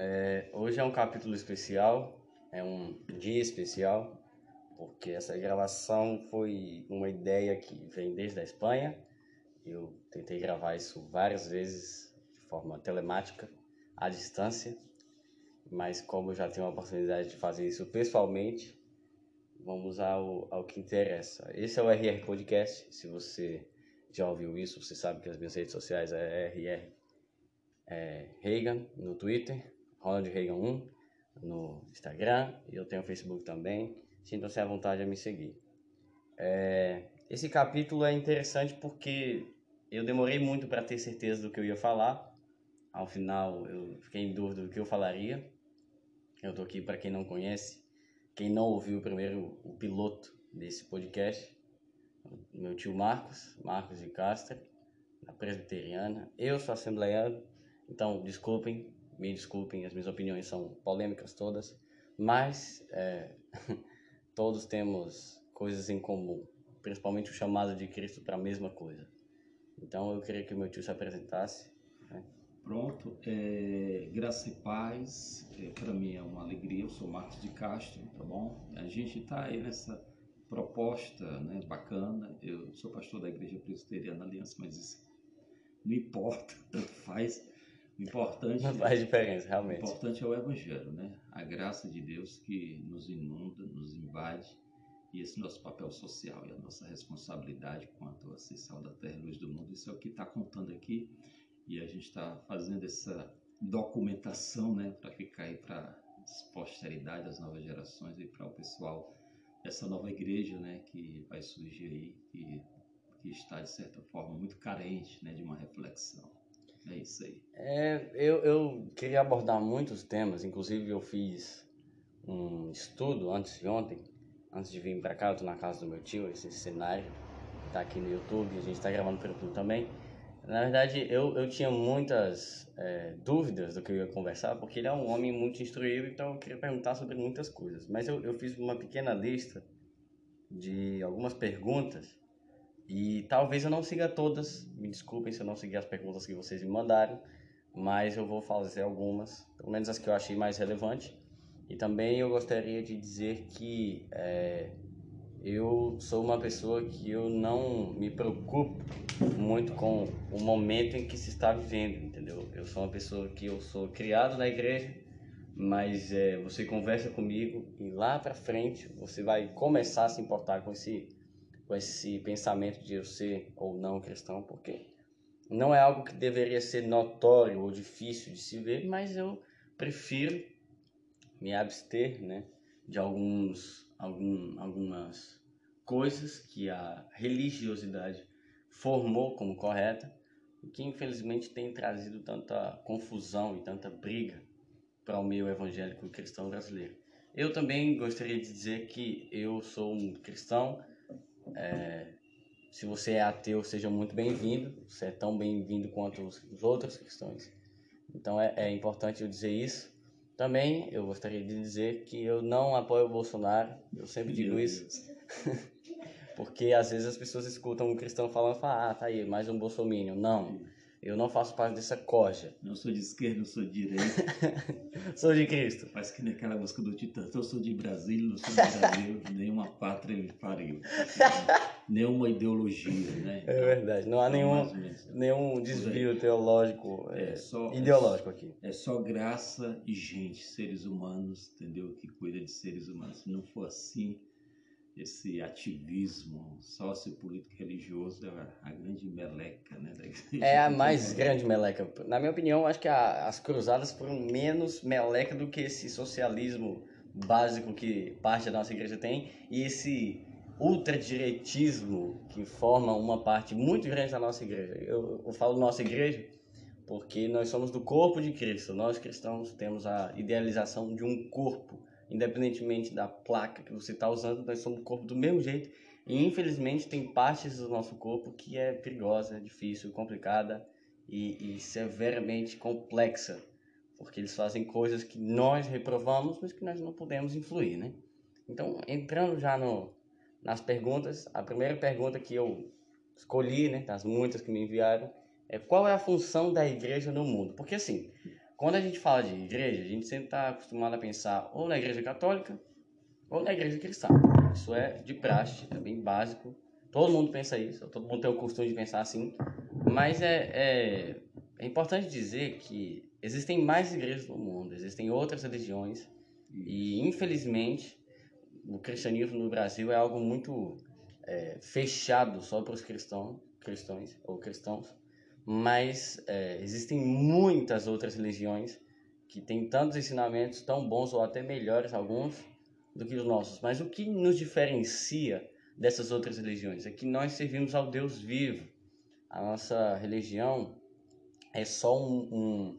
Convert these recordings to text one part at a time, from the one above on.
É, hoje é um capítulo especial, é um dia especial, porque essa gravação foi uma ideia que vem desde a Espanha. Eu tentei gravar isso várias vezes de forma telemática, à distância, mas como eu já tenho a oportunidade de fazer isso pessoalmente, vamos ao, ao que interessa. Esse é o RR Podcast. Se você já ouviu isso, você sabe que as minhas redes sociais é RR é, Reagan no Twitter, Ronald Reagan 1 no Instagram e eu tenho o Facebook também. Sintam-se à vontade a me seguir. É, esse capítulo é interessante porque eu demorei muito para ter certeza do que eu ia falar. Ao final, eu fiquei em dúvida do que eu falaria. Eu tô aqui para quem não conhece, quem não ouviu primeiro o piloto desse podcast, meu tio Marcos, Marcos de Castro, da Presbiteriana. Eu sou assembleiano, então desculpem, me desculpem, as minhas opiniões são polêmicas todas, mas é, todos temos coisas em comum, principalmente o chamado de Cristo para a mesma coisa. Então eu queria que meu tio se apresentasse. Né? Pronto, é, graça e paz, é, para mim é uma alegria, eu sou Marcos de Castro, tá bom? A gente está aí nessa proposta né, bacana, eu sou pastor da Igreja Presbiteriana Aliança, mas isso não importa, tanto faz. O importante, Não faz diferença, realmente. importante é o Evangelho, né? A graça de Deus que nos inunda, nos invade, e esse nosso papel social e a nossa responsabilidade quanto a ser sal da terra e luz do mundo, isso é o que está contando aqui e a gente está fazendo essa documentação, né, para ficar aí para as posteridade, as novas gerações e para o pessoal dessa nova igreja, né, que vai surgir aí, que, que está de certa forma muito carente, né, de uma reflexão. É isso aí. É, eu, eu queria abordar muitos temas, inclusive eu fiz um estudo antes de ontem, antes de vir para cá, eu tô na casa do meu tio, esse cenário tá aqui no YouTube, a gente tá gravando pelo YouTube também. Na verdade, eu, eu tinha muitas é, dúvidas do que eu ia conversar, porque ele é um homem muito instruído, então eu queria perguntar sobre muitas coisas. Mas eu, eu fiz uma pequena lista de algumas perguntas e talvez eu não siga todas, me desculpem se eu não seguir as perguntas que vocês me mandaram, mas eu vou fazer algumas, pelo menos as que eu achei mais relevantes. E também eu gostaria de dizer que é, eu sou uma pessoa que eu não me preocupo muito com o momento em que se está vivendo, entendeu? Eu sou uma pessoa que eu sou criado na igreja, mas é, você conversa comigo e lá para frente você vai começar a se importar com esse com esse pensamento de eu ser ou não cristão, porque não é algo que deveria ser notório ou difícil de se ver, mas eu prefiro me abster, né, de alguns algum, algumas coisas que a religiosidade formou como correta e que infelizmente tem trazido tanta confusão e tanta briga para o meio evangélico cristão brasileiro. Eu também gostaria de dizer que eu sou um cristão. É, se você é ateu, seja muito bem-vindo. Você é tão bem-vindo quanto os, os outros cristãos. Então é, é importante eu dizer isso. Também eu gostaria de dizer que eu não apoio o Bolsonaro. Eu sempre digo Meu isso. Porque às vezes as pessoas escutam um cristão falando e falam, ah, tá aí, mais um bolsominion. Não, eu não faço parte dessa corja. Não sou de esquerda, não sou de direita. Sou de Cristo. Faz que naquela música do Titã. Eu sou de Brasília, não sou de Brasil, nenhuma pátria me pariu. Nenhuma ideologia, né? É verdade, não há Então, nenhum, nenhum desvio teológico, é, É só, ideológico aqui. É só graça e gente, seres humanos, entendeu? Que cuida de seres humanos. Se não for assim, esse ativismo sociopolítico religioso é a, a grande meleca, né? da igreja. É a mais grande meleca. Na minha opinião, acho que a- as cruzadas foram menos meleca do que esse socialismo básico que parte da nossa igreja tem e esse ultradireitismo que forma uma parte muito grande da nossa igreja. Eu, eu falo nossa igreja porque nós somos do corpo de Cristo. Nós cristãos temos a idealização de um corpo, independentemente da placa que você está usando, nós somos o corpo do mesmo jeito. E infelizmente tem partes do nosso corpo que é perigosa, é difícil, complicada e, e severamente complexa, porque eles fazem coisas que nós reprovamos, mas que nós não podemos influir, né? Então, entrando já no, nas perguntas, a primeira pergunta que eu escolhi, né, das muitas que me enviaram, é qual é a função da igreja no mundo? Porque assim, quando a gente fala de igreja, a gente sempre está acostumado a pensar ou na igreja católica ou na igreja cristã. Isso é de praxe, é bem básico. Todo mundo pensa isso, todo mundo tem o costume de pensar assim. Mas é, é, é importante dizer que existem mais igrejas no mundo, existem outras religiões. E, infelizmente, o cristianismo no Brasil é algo muito é, fechado só para os cristãos, cristãos ou cristãos mas é, existem muitas outras religiões que têm tantos ensinamentos tão bons ou até melhores alguns do que os nossos. Mas o que nos diferencia dessas outras religiões é que nós servimos ao Deus vivo. A nossa religião é só um, um,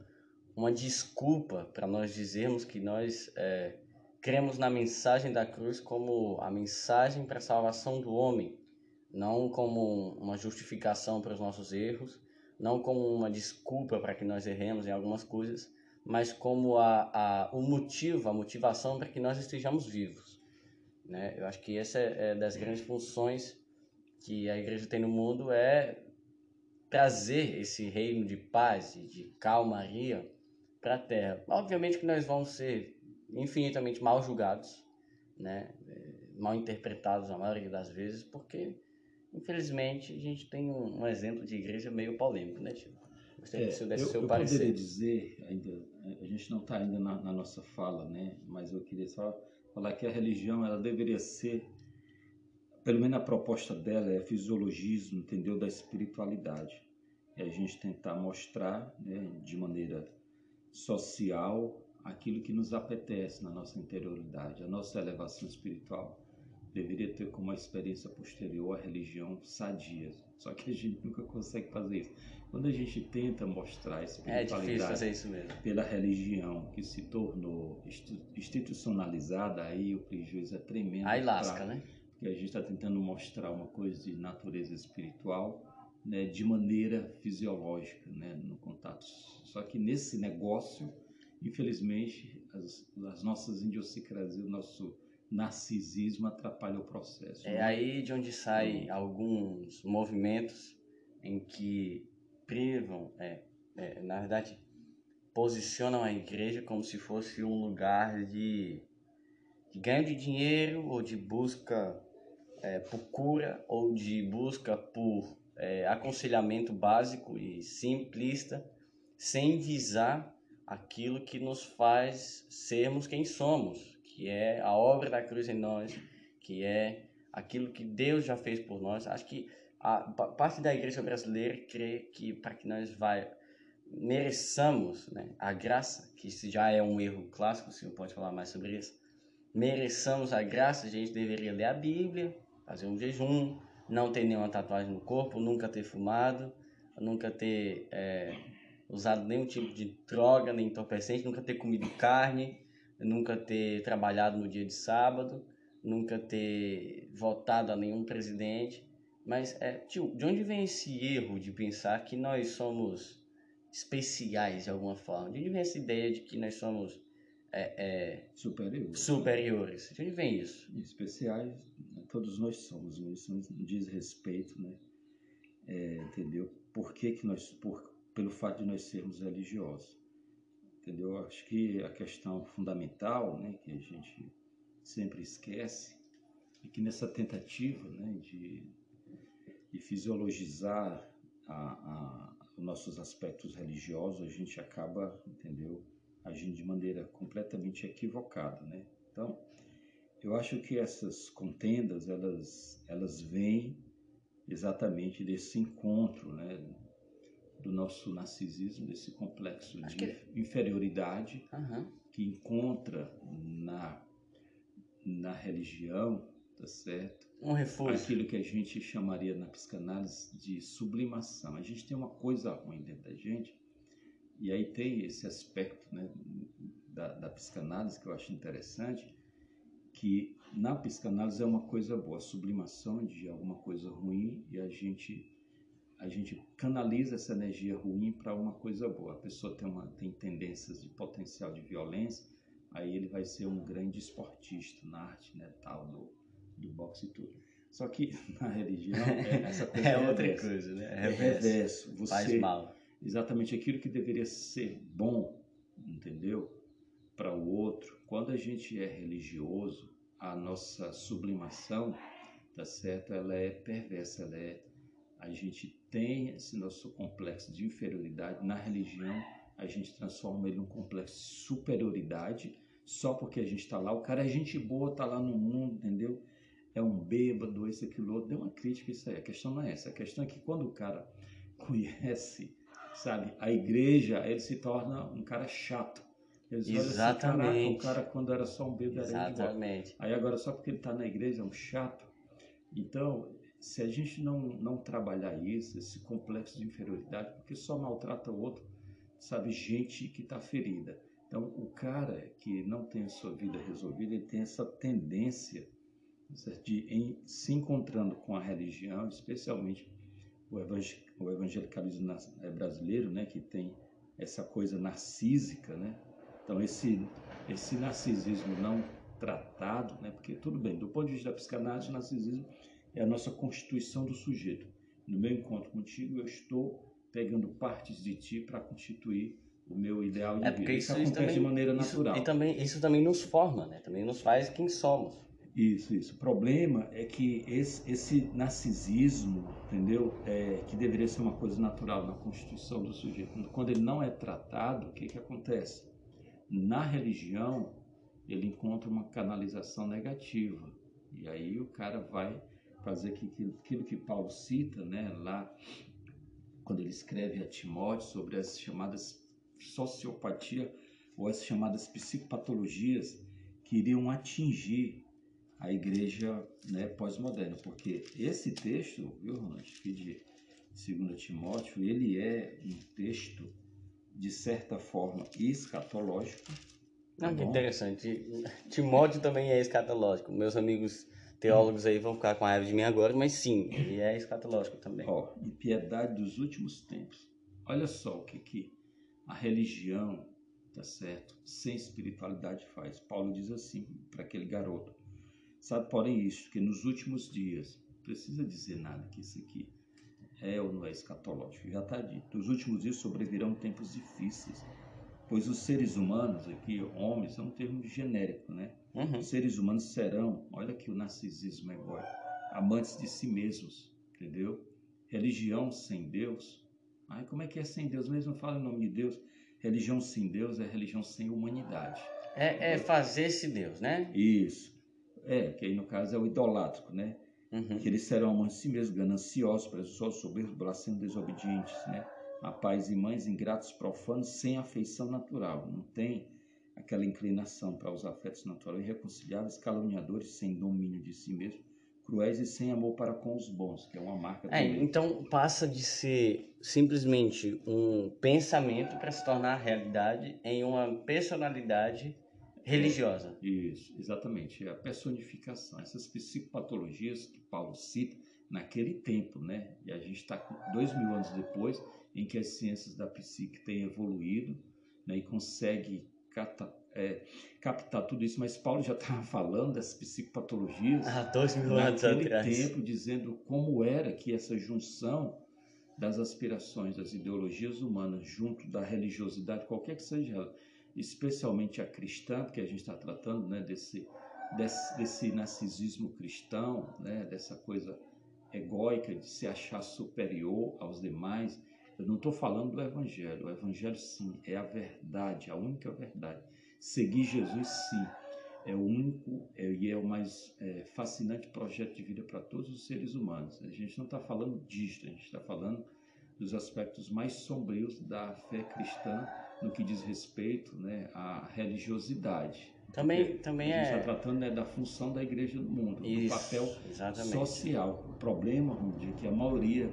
uma desculpa para nós dizermos que nós é, cremos na mensagem da cruz como a mensagem para a salvação do homem, não como uma justificação para os nossos erros não como uma desculpa para que nós erremos em algumas coisas, mas como a, a, o motivo, a motivação para que nós estejamos vivos. Né? Eu acho que essa é, é das grandes funções que a igreja tem no mundo é trazer esse reino de paz e de calmaria para a terra. Obviamente que nós vamos ser infinitamente mal julgados, né? mal interpretados a maioria das vezes, porque Infelizmente, a gente tem um, um exemplo de igreja meio polêmico, né, tio? Gostaria é, que desse eu, seu eu parecer. poderia dizer, ainda, a gente não está ainda na, na, nossa fala, né? Mas eu queria só falar que a religião, ela deveria ser, pelo menos a proposta dela é fisiologismo, entendeu? Da espiritualidade. É a gente tentar mostrar, né, de maneira social, aquilo que nos apetece na nossa interioridade, a nossa elevação espiritual deveria ter como experiência posterior a religião sadia. Só que a gente nunca consegue fazer isso. Quando a gente tenta mostrar a espiritualidade é pela religião que se tornou institucionalizada, aí o prejuízo é tremendo. Aí lasca, pra, né? Porque a gente está tentando mostrar uma coisa de natureza espiritual né, de maneira fisiológica, né, no contato. Só que nesse negócio, infelizmente, as, as nossas idiosincrasias, o nosso narcisismo atrapalha o processo. É né? aí de onde saem alguns movimentos em que privam, é, é, na verdade, posicionam a igreja como se fosse um lugar de, de ganho de dinheiro ou de busca é, por cura ou de busca por é, aconselhamento básico e simplista, sem visar aquilo que nos faz sermos quem somos, que é a obra da cruz em nós, que é aquilo que Deus já fez por nós. Acho que a parte da igreja brasileira crê que para que nós vai mereçamos né, a graça, que isso já é um erro clássico, o senhor pode falar mais sobre isso. Mereçamos a graça, a gente deveria ler a Bíblia, fazer um jejum, não ter nenhuma tatuagem no corpo, nunca ter fumado, nunca ter é, usado nenhum tipo de droga, nem entorpecente, nunca ter comido carne, nunca ter trabalhado no dia de sábado, nunca ter votado a nenhum presidente. Mas, é, tio, de onde vem esse erro de pensar que nós somos especiais de alguma forma? De onde vem essa ideia de que nós somos é, é, superiores. superiores? De onde vem isso? Especiais, né, todos nós somos, isso não diz respeito, né? É, entendeu? Por que, que nós, por, pelo fato de nós sermos religiosos entendeu? Acho que a questão fundamental, né, que a gente sempre esquece, é que nessa tentativa, né, de, de fisiologizar a, a, os nossos aspectos religiosos, a gente acaba, entendeu, agindo de maneira completamente equivocada, né? Então, eu acho que essas contendas, elas, elas vêm exatamente desse encontro, né, do nosso narcisismo, desse complexo Acho de que... inferioridade uhum. que encontra na, na religião, tá certo? Um refúgio. Aquilo que a gente chamaria na psicanálise de sublimação. A gente tem uma coisa ruim dentro da gente, e aí tem esse aspecto né, da, da psicanálise que eu acho interessante, que na psicanálise é uma coisa boa, a sublimação de alguma coisa ruim e a gente a gente canaliza essa energia ruim para uma coisa boa. A pessoa tem, uma, tem tendências de potencial de violência, aí ele vai ser um grande esportista na arte, né, tal, do, do boxe e tudo. Só que na religião, é, essa coisa é, é outra reverso. coisa, né? É reverso. Você, Faz mal. Exatamente aquilo que deveria ser bom, entendeu? Para o outro. Quando a gente é religioso, a nossa sublimação, tá certo? Ela é perversa, ela é a gente tem esse nosso complexo de inferioridade na religião, a gente transforma ele num complexo de superioridade só porque a gente está lá. O cara é gente boa, está lá no mundo, entendeu? É um bêbado, esse, aquilo, outro. Deu uma crítica isso aí. A questão não é essa. A questão é que quando o cara conhece, sabe, a igreja, ele se torna um cara chato. Eles Exatamente. Assim, o cara quando era só um bêbado era Exatamente. Aí agora só porque ele está na igreja é um chato. Então, se a gente não, não trabalhar isso, esse complexo de inferioridade, porque só maltrata o outro, sabe, gente que está ferida. Então, o cara que não tem a sua vida resolvida, ele tem essa tendência de, em, se encontrando com a religião, especialmente o, o evangelicalismo é brasileiro, né, que tem essa coisa narcísica, né? Então, esse, esse narcisismo não tratado, né, porque tudo bem, do ponto de vista da psicanálise, o narcisismo é a nossa constituição do sujeito. No meu encontro contigo, eu estou pegando partes de ti para constituir o meu ideal de é vida. Isso, isso acontece também, de maneira isso, natural. E também, isso também nos forma, né? também nos faz quem somos. Isso, isso. O problema é que esse, esse narcisismo, entendeu? É, que deveria ser uma coisa natural na constituição do sujeito. Quando ele não é tratado, o que, que acontece? Na religião, ele encontra uma canalização negativa. E aí o cara vai fazer aquilo que Paulo cita, né, lá quando ele escreve a Timóteo sobre as chamadas sociopatia ou as chamadas psicopatologias que iriam atingir a igreja né, pós-moderna, porque esse texto, viu, Ronald, que de 2 Timóteo, ele é um texto de certa forma escatológico. Tá que interessante. Timóteo também é escatológico. Meus amigos teólogos aí vão ficar com a raiva de mim agora, mas sim, ele é escatológico também. Ó, impiedade dos últimos tempos. Olha só o que, que a religião, tá certo, sem espiritualidade faz. Paulo diz assim para aquele garoto: Sabe, porém, isso, que nos últimos dias, não precisa dizer nada que isso aqui é ou não é escatológico, já está dito. Nos últimos dias sobrevirão tempos difíceis, pois os seres humanos, aqui, homens, é um termo genérico, né? Uhum. Os seres humanos serão, olha que o narcisismo é agora, amantes de si mesmos, entendeu? Religião sem Deus. Ai, como é que é sem Deus? Mesmo fala em nome de Deus. Religião sem Deus é religião sem humanidade. É, é fazer-se Deus, né? Isso. É, que aí no caso é o idolátrico, né? Uhum. Que eles serão amantes de si mesmos, gananciosos, presunçosos, soberbos, blasfemos, desobedientes, né? A pais e mães ingratos, profanos, sem afeição natural. Não tem aquela inclinação para os afetos naturais irreconciliáveis, caluniadores, sem domínio de si mesmo, cruéis e sem amor para com os bons, que é uma marca é, também. Então passa de ser simplesmente um pensamento para se tornar realidade em uma personalidade religiosa. Isso, exatamente. É a personificação. Essas psicopatologias que Paulo cita naquele tempo, né? E a gente está dois mil anos depois, em que as ciências da psique têm evoluído né, e consegue captar, é, captar tudo isso, mas Paulo já estava falando das psicopatologias há dois mil anos atrás. tempo, dizendo como era que essa junção das aspirações, das ideologias humanas junto da religiosidade, qualquer que seja ela, especialmente a cristã, porque a gente está tratando né, desse, desse, desse narcisismo cristão, né, dessa coisa egóica de se achar superior aos demais, eu não estou falando do Evangelho. O Evangelho, sim, é a verdade, a única verdade. Seguir Jesus, sim, é o único é, e é o mais é, fascinante projeto de vida para todos os seres humanos. A gente não está falando disto, a gente está falando dos aspectos mais sombrios da fé cristã no que diz respeito né, à religiosidade. Também, também a gente está é... tratando né, da função da igreja no mundo, Isso, do papel exatamente. social. O problema, Rudy, é que a maioria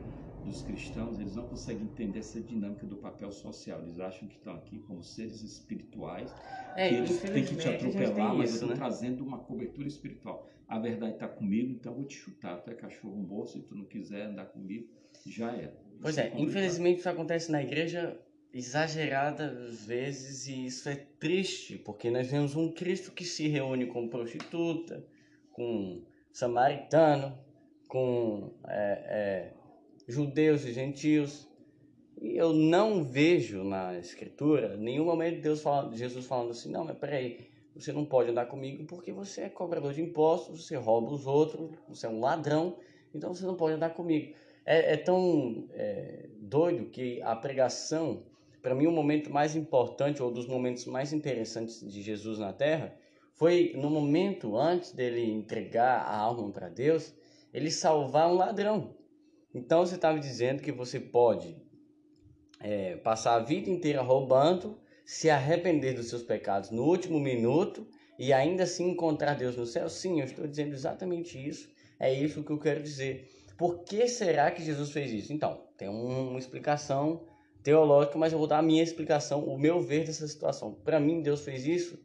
dos cristãos, eles não conseguem entender essa dinâmica do papel social. Eles acham que estão aqui como seres espirituais, é, que eles têm que te atropelar, mas isso, eu estou né? trazendo uma cobertura espiritual. A verdade está comigo, então eu vou te chutar. Tu é cachorro bom, se tu não quiser andar comigo, já é. Pois é, é infelizmente isso acontece na igreja exageradas vezes e isso é triste, porque nós vemos um Cristo que se reúne com prostituta, com samaritano, com é, é, judeus e gentios. E eu não vejo na escritura nenhum momento Deus falando, Jesus falando assim, não, mas peraí, você não pode andar comigo porque você é cobrador de impostos, você rouba os outros, você é um ladrão, então você não pode andar comigo. É, é tão é, doido que a pregação, para mim, o momento mais importante, ou dos momentos mais interessantes de Jesus na Terra, foi no momento antes dele entregar a alma para Deus, ele salvar um ladrão. Então você estava dizendo que você pode é, passar a vida inteira roubando, se arrepender dos seus pecados no último minuto e ainda assim encontrar Deus no céu? Sim, eu estou dizendo exatamente isso. É isso que eu quero dizer. Por que será que Jesus fez isso? Então, tem uma explicação teológica, mas eu vou dar a minha explicação, o meu ver dessa situação. Para mim, Deus fez isso,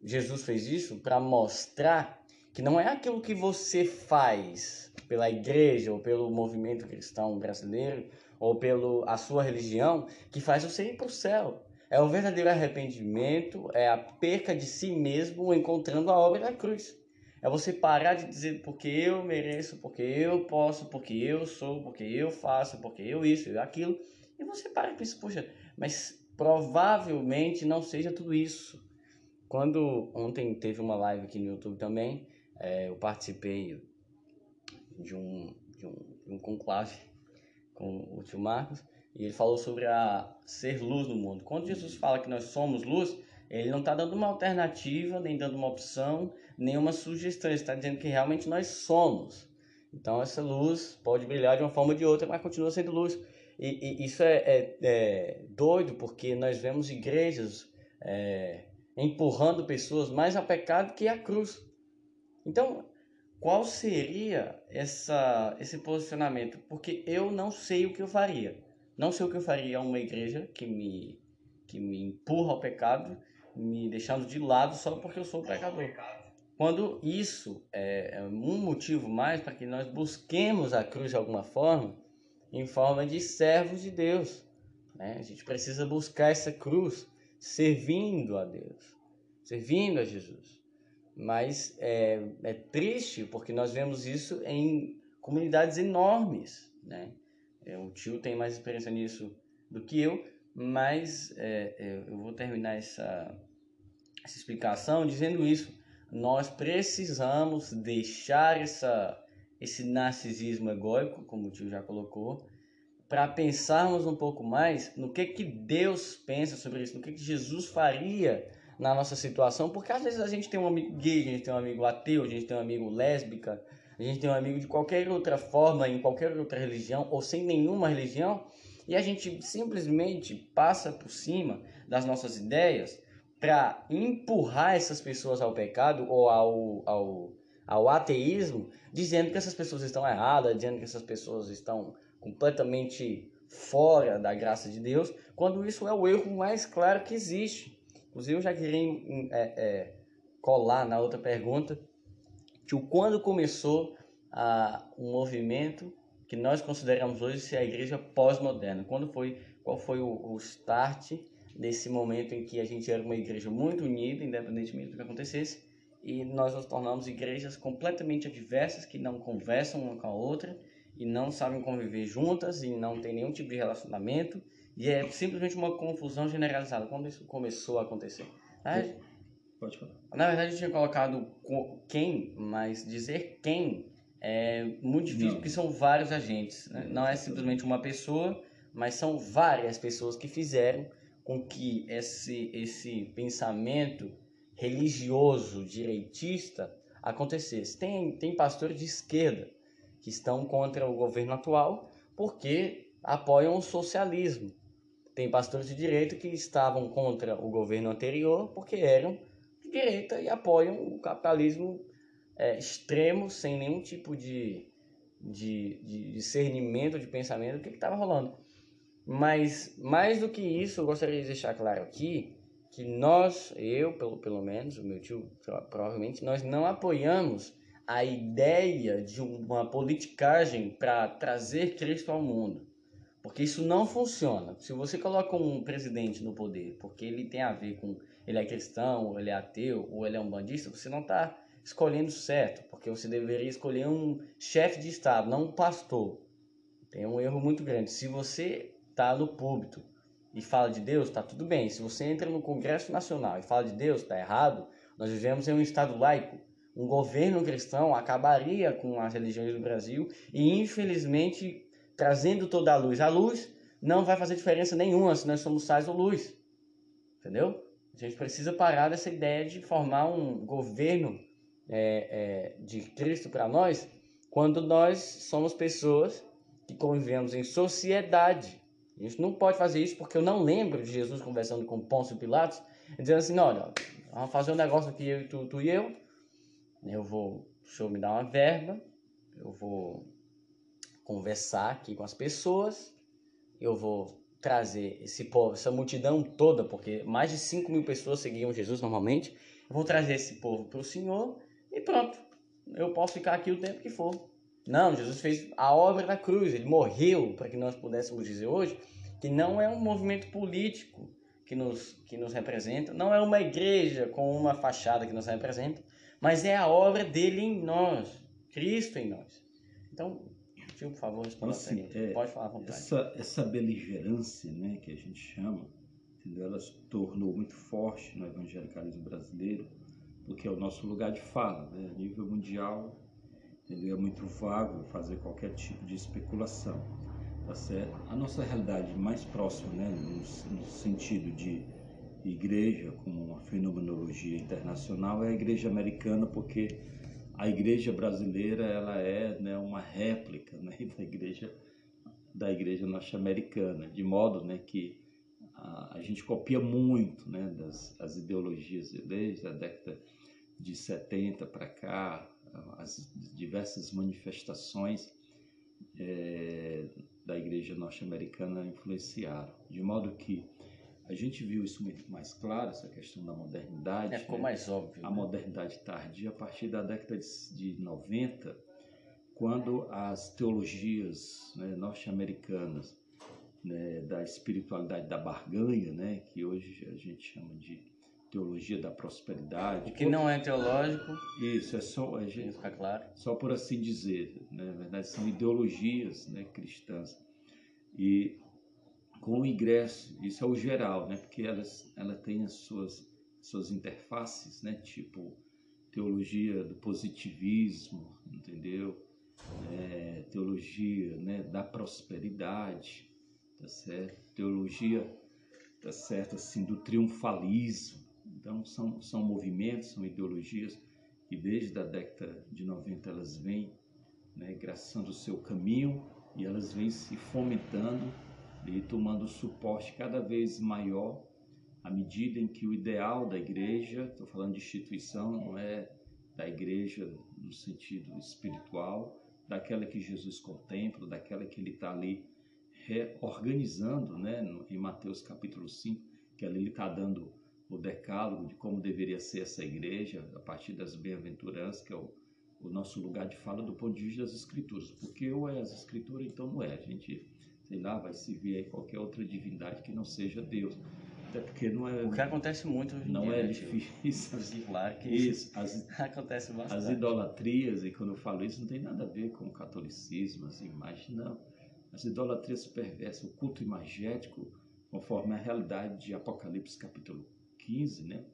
Jesus fez isso para mostrar que não é aquilo que você faz pela igreja ou pelo movimento cristão brasileiro ou pela sua religião que faz você ir para o céu. É o verdadeiro arrependimento, é a perca de si mesmo encontrando a obra da cruz. É você parar de dizer porque eu mereço, porque eu posso, porque eu sou, porque eu faço, porque eu isso e aquilo. E você para e pensa, poxa, mas provavelmente não seja tudo isso. Quando ontem teve uma live aqui no YouTube também, é, eu participei de um, de um, de um conclave com o tio Marcos, e ele falou sobre a ser luz no mundo. Quando Jesus fala que nós somos luz, ele não está dando uma alternativa, nem dando uma opção, nem uma sugestão. Ele está dizendo que realmente nós somos. Então essa luz pode brilhar de uma forma ou de outra, mas continua sendo luz. E, e isso é, é, é, doido porque nós vemos igrejas é, empurrando pessoas mais ao pecado que à cruz. Então, qual seria essa, esse posicionamento? Porque eu não sei o que eu faria. Não sei o que eu faria a uma igreja que me, que me empurra ao pecado, me deixando de lado só porque eu sou pecador. Quando isso é, é um motivo mais para que nós busquemos a cruz de alguma forma, em forma de servos de Deus. Né? A gente precisa buscar essa cruz servindo a Deus, servindo a Jesus. Mas é, é triste porque nós vemos isso em comunidades enormes. Né? É, o tio tem mais experiência nisso do que eu, mas é, é, eu vou terminar essa, essa explicação dizendo isso. Nós precisamos deixar essa, esse narcisismo egóico, como o tio já colocou, para pensarmos um pouco mais no que, que Deus pensa sobre isso, no que, que Jesus faria na nossa situação, porque às vezes a gente tem um amigo gay, a gente tem um amigo ateu, a gente tem um amigo lésbica, a gente tem um amigo de qualquer outra forma, em qualquer outra religião ou sem nenhuma religião, e a gente simplesmente passa por cima das nossas ideias para empurrar essas pessoas ao pecado ou ao, ao, ao ateísmo, dizendo que essas pessoas estão erradas, dizendo que essas pessoas estão completamente fora da graça de Deus, quando isso é o erro mais claro que existe. Inclusive, eu já queria é, é, colar na outra pergunta, que quando começou a, um movimento que nós consideramos hoje ser a igreja pós-moderna, quando foi, qual foi o, o start desse momento em que a gente era uma igreja muito unida, independentemente do que acontecesse, e nós nos tornamos igrejas completamente adversas, que não conversam uma com a outra, e não sabem conviver juntas, e não tem nenhum tipo de relacionamento, e é simplesmente uma confusão generalizada. Quando isso começou a acontecer? Pode falar. Na verdade, eu tinha colocado quem, mas dizer quem é muito difícil, não. porque são vários agentes. Né? Não é simplesmente uma pessoa, mas são várias pessoas que fizeram com que esse, esse pensamento religioso direitista acontecesse. Tem, tem pastores de esquerda que estão contra o governo atual porque apoiam o socialismo. Tem pastores de direita que estavam contra o governo anterior porque eram de direita e apoiam o capitalismo é, extremo, sem nenhum tipo de, de, de discernimento, de pensamento, do que estava rolando. Mas, mais do que isso, eu gostaria de deixar claro aqui que nós, eu pelo, pelo menos, o meu tio provavelmente, nós não apoiamos a ideia de uma politicagem para trazer Cristo ao mundo. Porque isso não funciona. Se você coloca um presidente no poder porque ele tem a ver com ele é cristão, ou ele é ateu, ou ele é um bandista, você não está escolhendo certo, porque você deveria escolher um chefe de Estado, não um pastor. Tem um erro muito grande. Se você está no púlpito e fala de Deus, está tudo bem. Se você entra no Congresso Nacional e fala de Deus, está errado. Nós vivemos em um Estado laico. Um governo cristão acabaria com as religiões do Brasil e, infelizmente, trazendo toda a luz. A luz não vai fazer diferença nenhuma se nós somos sais ou luz. Entendeu? A gente precisa parar dessa ideia de formar um governo é, é, de Cristo para nós quando nós somos pessoas que convivemos em sociedade. A gente não pode fazer isso porque eu não lembro de Jesus conversando com Pôncio Pilatos, dizendo assim, olha, vamos fazer um negócio aqui, eu, tu, tu e eu, eu vou, o senhor me dá uma verba, eu vou conversar aqui com as pessoas, eu vou trazer esse povo, essa multidão toda, porque mais de 5 mil pessoas seguiam Jesus normalmente, eu vou trazer esse povo para o Senhor e pronto, eu posso ficar aqui o tempo que for. Não, Jesus fez a obra da cruz, ele morreu para que nós pudéssemos dizer hoje que não é um movimento político que nos, que nos representa, não é uma igreja com uma fachada que nos representa, mas é a obra dele em nós, Cristo em nós. Então, tio, por favor, responda assim, é, Pode falar à vontade. Essa, essa beligerância né, que a gente chama, entendeu? ela se tornou muito forte no evangelicalismo brasileiro, porque é o nosso lugar de fala. Né? A nível mundial, entendeu? é muito vago fazer qualquer tipo de especulação. Tá certo? A nossa realidade mais próxima, né, no, no sentido de igreja como uma fenomenologia internacional é a igreja americana porque a igreja brasileira ela é né, uma réplica né, da igreja da igreja norte-americana. De modo né, que a, a, gente copia muito né, das as ideologias desde a década de 70 para cá as diversas manifestações é, da igreja norte-americana influenciaram, de modo que a gente viu isso muito mais claro, essa questão da modernidade. É, ficou né? mais óbvio. A né? modernidade tardia, a partir da década de 90, quando as teologias né, norte-americanas né, da espiritualidade da barganha, né, que hoje a gente chama de teologia da prosperidade. O que não é teológico. Isso, é só. A gente, ficar claro. Só por assim dizer. Né? Na verdade, são ideologias né, cristãs. E com o ingresso, isso é o geral, né? porque elas, ela tem as suas, suas interfaces, né? tipo teologia do positivismo, entendeu? É, teologia né, da prosperidade, tá certo? Teologia, tá certo, assim, do triunfalismo, então, são, são movimentos, são ideologias que desde a década de 90 elas vêm né, graçando o seu caminho e elas vêm se fomentando e tomando suporte cada vez maior à medida em que o ideal da igreja, estou falando de instituição, não é da igreja no sentido espiritual, daquela que Jesus contempla, daquela que ele está ali reorganizando, né, em Mateus capítulo 5, que ali ele está dando o decálogo de como deveria ser essa igreja, a partir das bem-aventuranças, que é o, o, nosso lugar de fala do ponto de vista das escrituras. Porque ou é as escrituras, então não é. A gente, sei lá, vai se ver aí qualquer outra divindade que não seja Deus. Até porque não é. O que acontece muito hoje Não é difícil. Claro que isso. As, acontece bastante. As idolatrias, e quando eu falo isso, não tem nada a ver com o catolicismo, as imagens, não. As idolatrias perversas, o culto imagético, conforme a realidade de Apocalipse capítulo 15, né?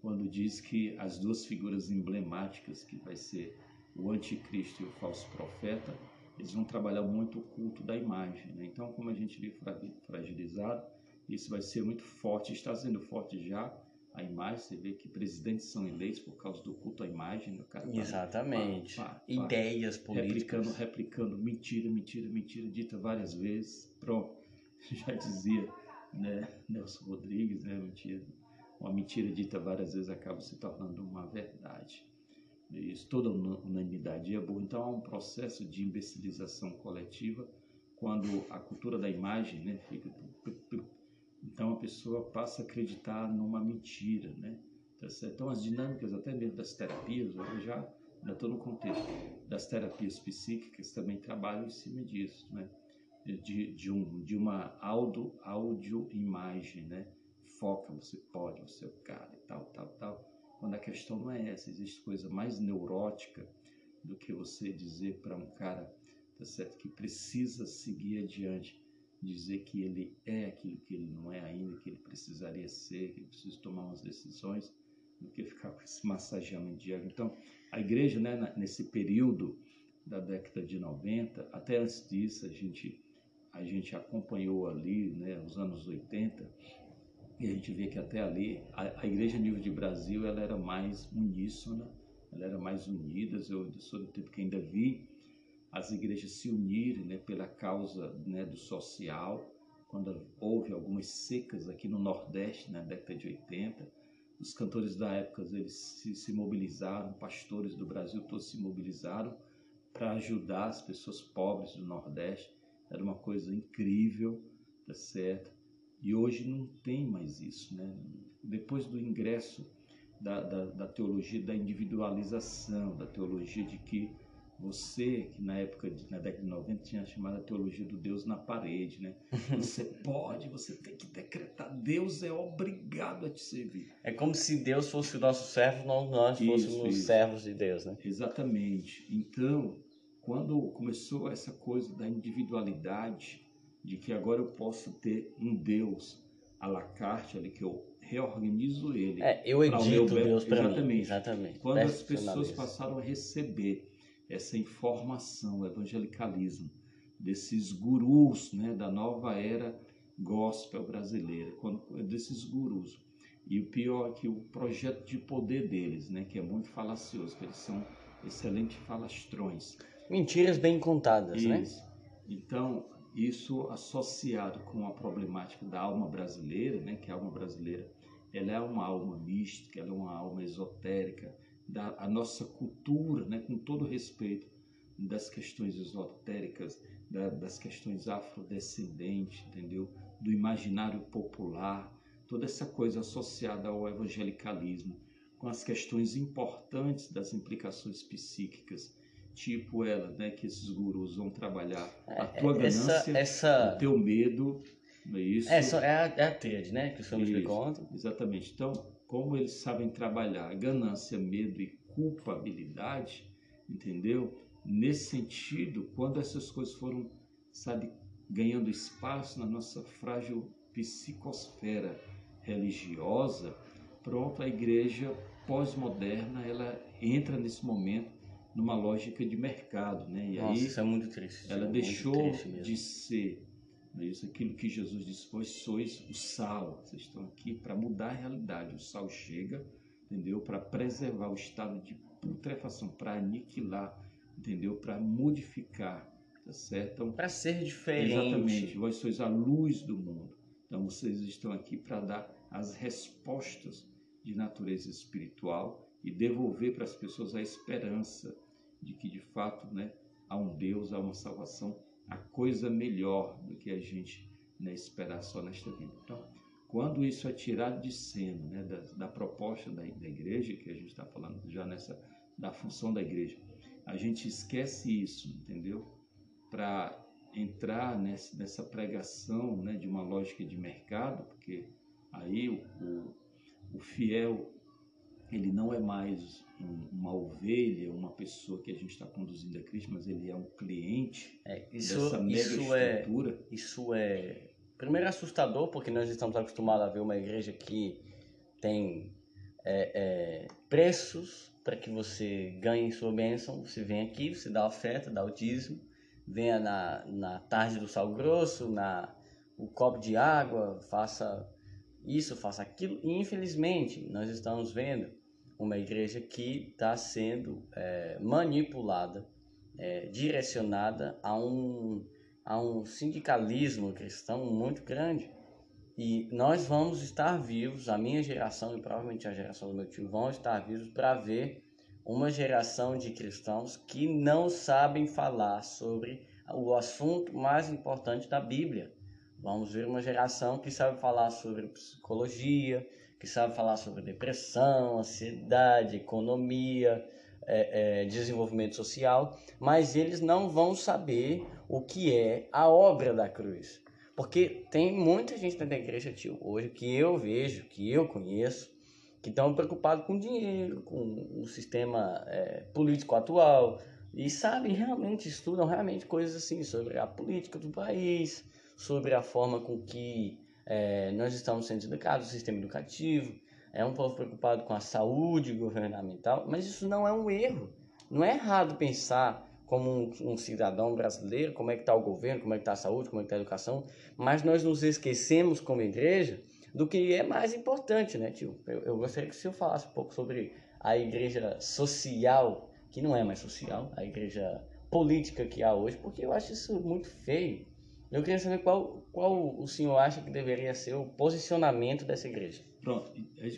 quando diz que as duas figuras emblemáticas, que vai ser o anticristo e o falso profeta, eles vão trabalhar muito o culto da imagem. Né? Então, como a gente vive fragilizado, isso vai ser muito forte, está sendo forte já a imagem, você vê que presidentes são eleitos por causa do culto à imagem. Né? Cara, Exatamente. Pá, pá, pá, Ideias políticas. Replicando, replicando, mentira, mentira, mentira, dita várias vezes. Pronto, já dizia né, Nelson Rodrigues, né, mentira uma mentira dita várias vezes acaba se tornando uma verdade. Isso, toda unanimidade é boa. Então há um processo de imbecilização coletiva quando a cultura da imagem né, fica. Então a pessoa passa a acreditar numa mentira. Né? Tá então as dinâmicas, até mesmo das terapias, eu já estou no contexto das terapias psíquicas, também trabalham em cima disso. Né? De, de, um, de uma audio, audio imagem, né? foca, você pode, você é o cara e tal, tal, tal. Quando a questão não é essa, existe coisa mais neurótica do que você dizer para um cara, tá certo, que precisa seguir adiante dizer que ele é aquilo que ele não é ainda, que ele precisaria ser, que ele precisa tomar umas decisões, do que ficar com esse massageamento diário. Então, a igreja, né, nesse período da década de 90, até antes disso, a gente, a gente acompanhou ali, né, os anos 80, e a gente vê que até ali, a, a igreja nível de Brasil, ela era mais uníssona, ela era mais unida. Eu sou do tempo que ainda vi as igrejas se unirem né, pela causa né, do social, quando houve algumas secas aqui no Nordeste, na década de 80. Os cantores da época eles se, se mobilizaram, pastores do Brasil todos se mobilizaram para ajudar as pessoas pobres do Nordeste. Era uma coisa incrível, tá certo? E hoje não tem mais isso, né? Depois do ingresso da, da, da teologia da individualização, da teologia de que você, que na época, de, na década de 90, tinha chamado a teologia do Deus na parede, né? Você pode, você tem que decretar. Deus é obrigado a te servir. É como se Deus fosse o nosso servo, não nós fôssemos isso. servos de Deus, né? Exatamente. Então, quando começou essa coisa da individualidade, de que agora eu posso ter um Deus à la carte ali, que eu reorganizo ele. É, eu edito Deus para mim. Exatamente. Quando as pessoas passaram a receber essa informação, o evangelicalismo, desses gurus né, da nova era gospel brasileira, quando, desses gurus. E o pior é que o projeto de poder deles, né, que é muito falacioso, que eles são excelentes falastrões. Mentiras bem contadas, né? Isso. né? Então, isso associado com a problemática da alma brasileira, né, que a alma brasileira ela é uma alma mística, ela é uma alma esotérica, da a nossa cultura, né, com todo respeito das questões esotéricas, da, das questões afrodescendentes, entendeu? Do imaginário popular, toda essa coisa associada ao evangelicalismo, com as questões importantes das implicações psíquicas, tipo ela, né, que esses gurus vão trabalhar a é, tua ganância, essa, essa... o teu medo, não é isso? Essa é a, é a tríade, né, que o senhor explicou. Exatamente. Então, como eles sabem trabalhar ganância, medo e culpabilidade, entendeu? Nesse sentido, quando essas coisas foram, sabe, ganhando espaço na nossa frágil psicosfera religiosa, pronto, a igreja pós-moderna, ela entra nesse momento numa lógica de mercado, né? E Nossa, aí, isso é muito triste. Ela é deixou de ser é isso aquilo que Jesus disse, pois sois o sal. Vocês estão aqui para mudar a realidade. O sal chega, entendeu? Para preservar o estado de putrefação, para aniquilar, entendeu? Para modificar, tá certo? Então, para ser diferente. Exatamente. Vós sois a luz do mundo. Então vocês estão aqui para dar as respostas de natureza espiritual e devolver para as pessoas a esperança de que de fato, né, há um Deus, há uma salvação a coisa melhor do que a gente né, esperar só nesta vida. Então, quando isso é tirado de cena, né, da, da proposta da, da, igreja, que a gente está falando já nessa da função da igreja, a gente esquece isso, entendeu? Para entrar nessa, nessa pregação né, de uma lógica de mercado, porque aí o, o, o fiel ele não é mais um, uma ovelha, uma pessoa que a gente está conduzindo a Cristo, mas ele é um cliente é, isso, dessa mega isso é estrutura. É, isso é, primeiro, assustador, porque nós estamos acostumados a ver uma igreja que tem é, é, preços para que você ganhe sua bênção. Você vem aqui, você dá oferta, dá o dízimo, venha na, na tarde do sal grosso, na o copo de água, faça isso, faça aquilo. E infelizmente, nós estamos vendo uma igreja que está sendo é, manipulada, é, direcionada a um, a um sindicalismo cristão muito grande. E nós vamos estar vivos, a minha geração e provavelmente a geração do meu tio vão estar vivos para ver uma geração de cristãos que não sabem falar sobre o assunto mais importante da Bíblia. Vamos ver uma geração que sabe falar sobre psicologia, que sabe falar sobre depressão, ansiedade, economia, é, é, desenvolvimento social, mas eles não vão saber o que é a obra da cruz. Porque tem muita gente dentro da igreja, tio, hoje, que eu vejo, que eu conheço, que estão preocupados com dinheiro, com o sistema é, político atual, e sabem realmente, estudam realmente coisas assim sobre a política do país, sobre a forma com que é, nós estamos sendo educados, o sistema educativo, é um povo preocupado com a saúde governamental, mas isso não é um erro. Não é errado pensar como um, um cidadão brasileiro, como é que está o governo, como é que está a saúde, como é que está a educação, mas nós nos esquecemos como igreja do que é mais importante, né, tio? Eu, eu gostaria que o senhor falasse um pouco sobre a igreja social, que não é mais social, a igreja política que há hoje, porque eu acho isso muito feio. Eu queria saber qual, qual o senhor acha que deveria ser o posicionamento dessa igreja. Pronto,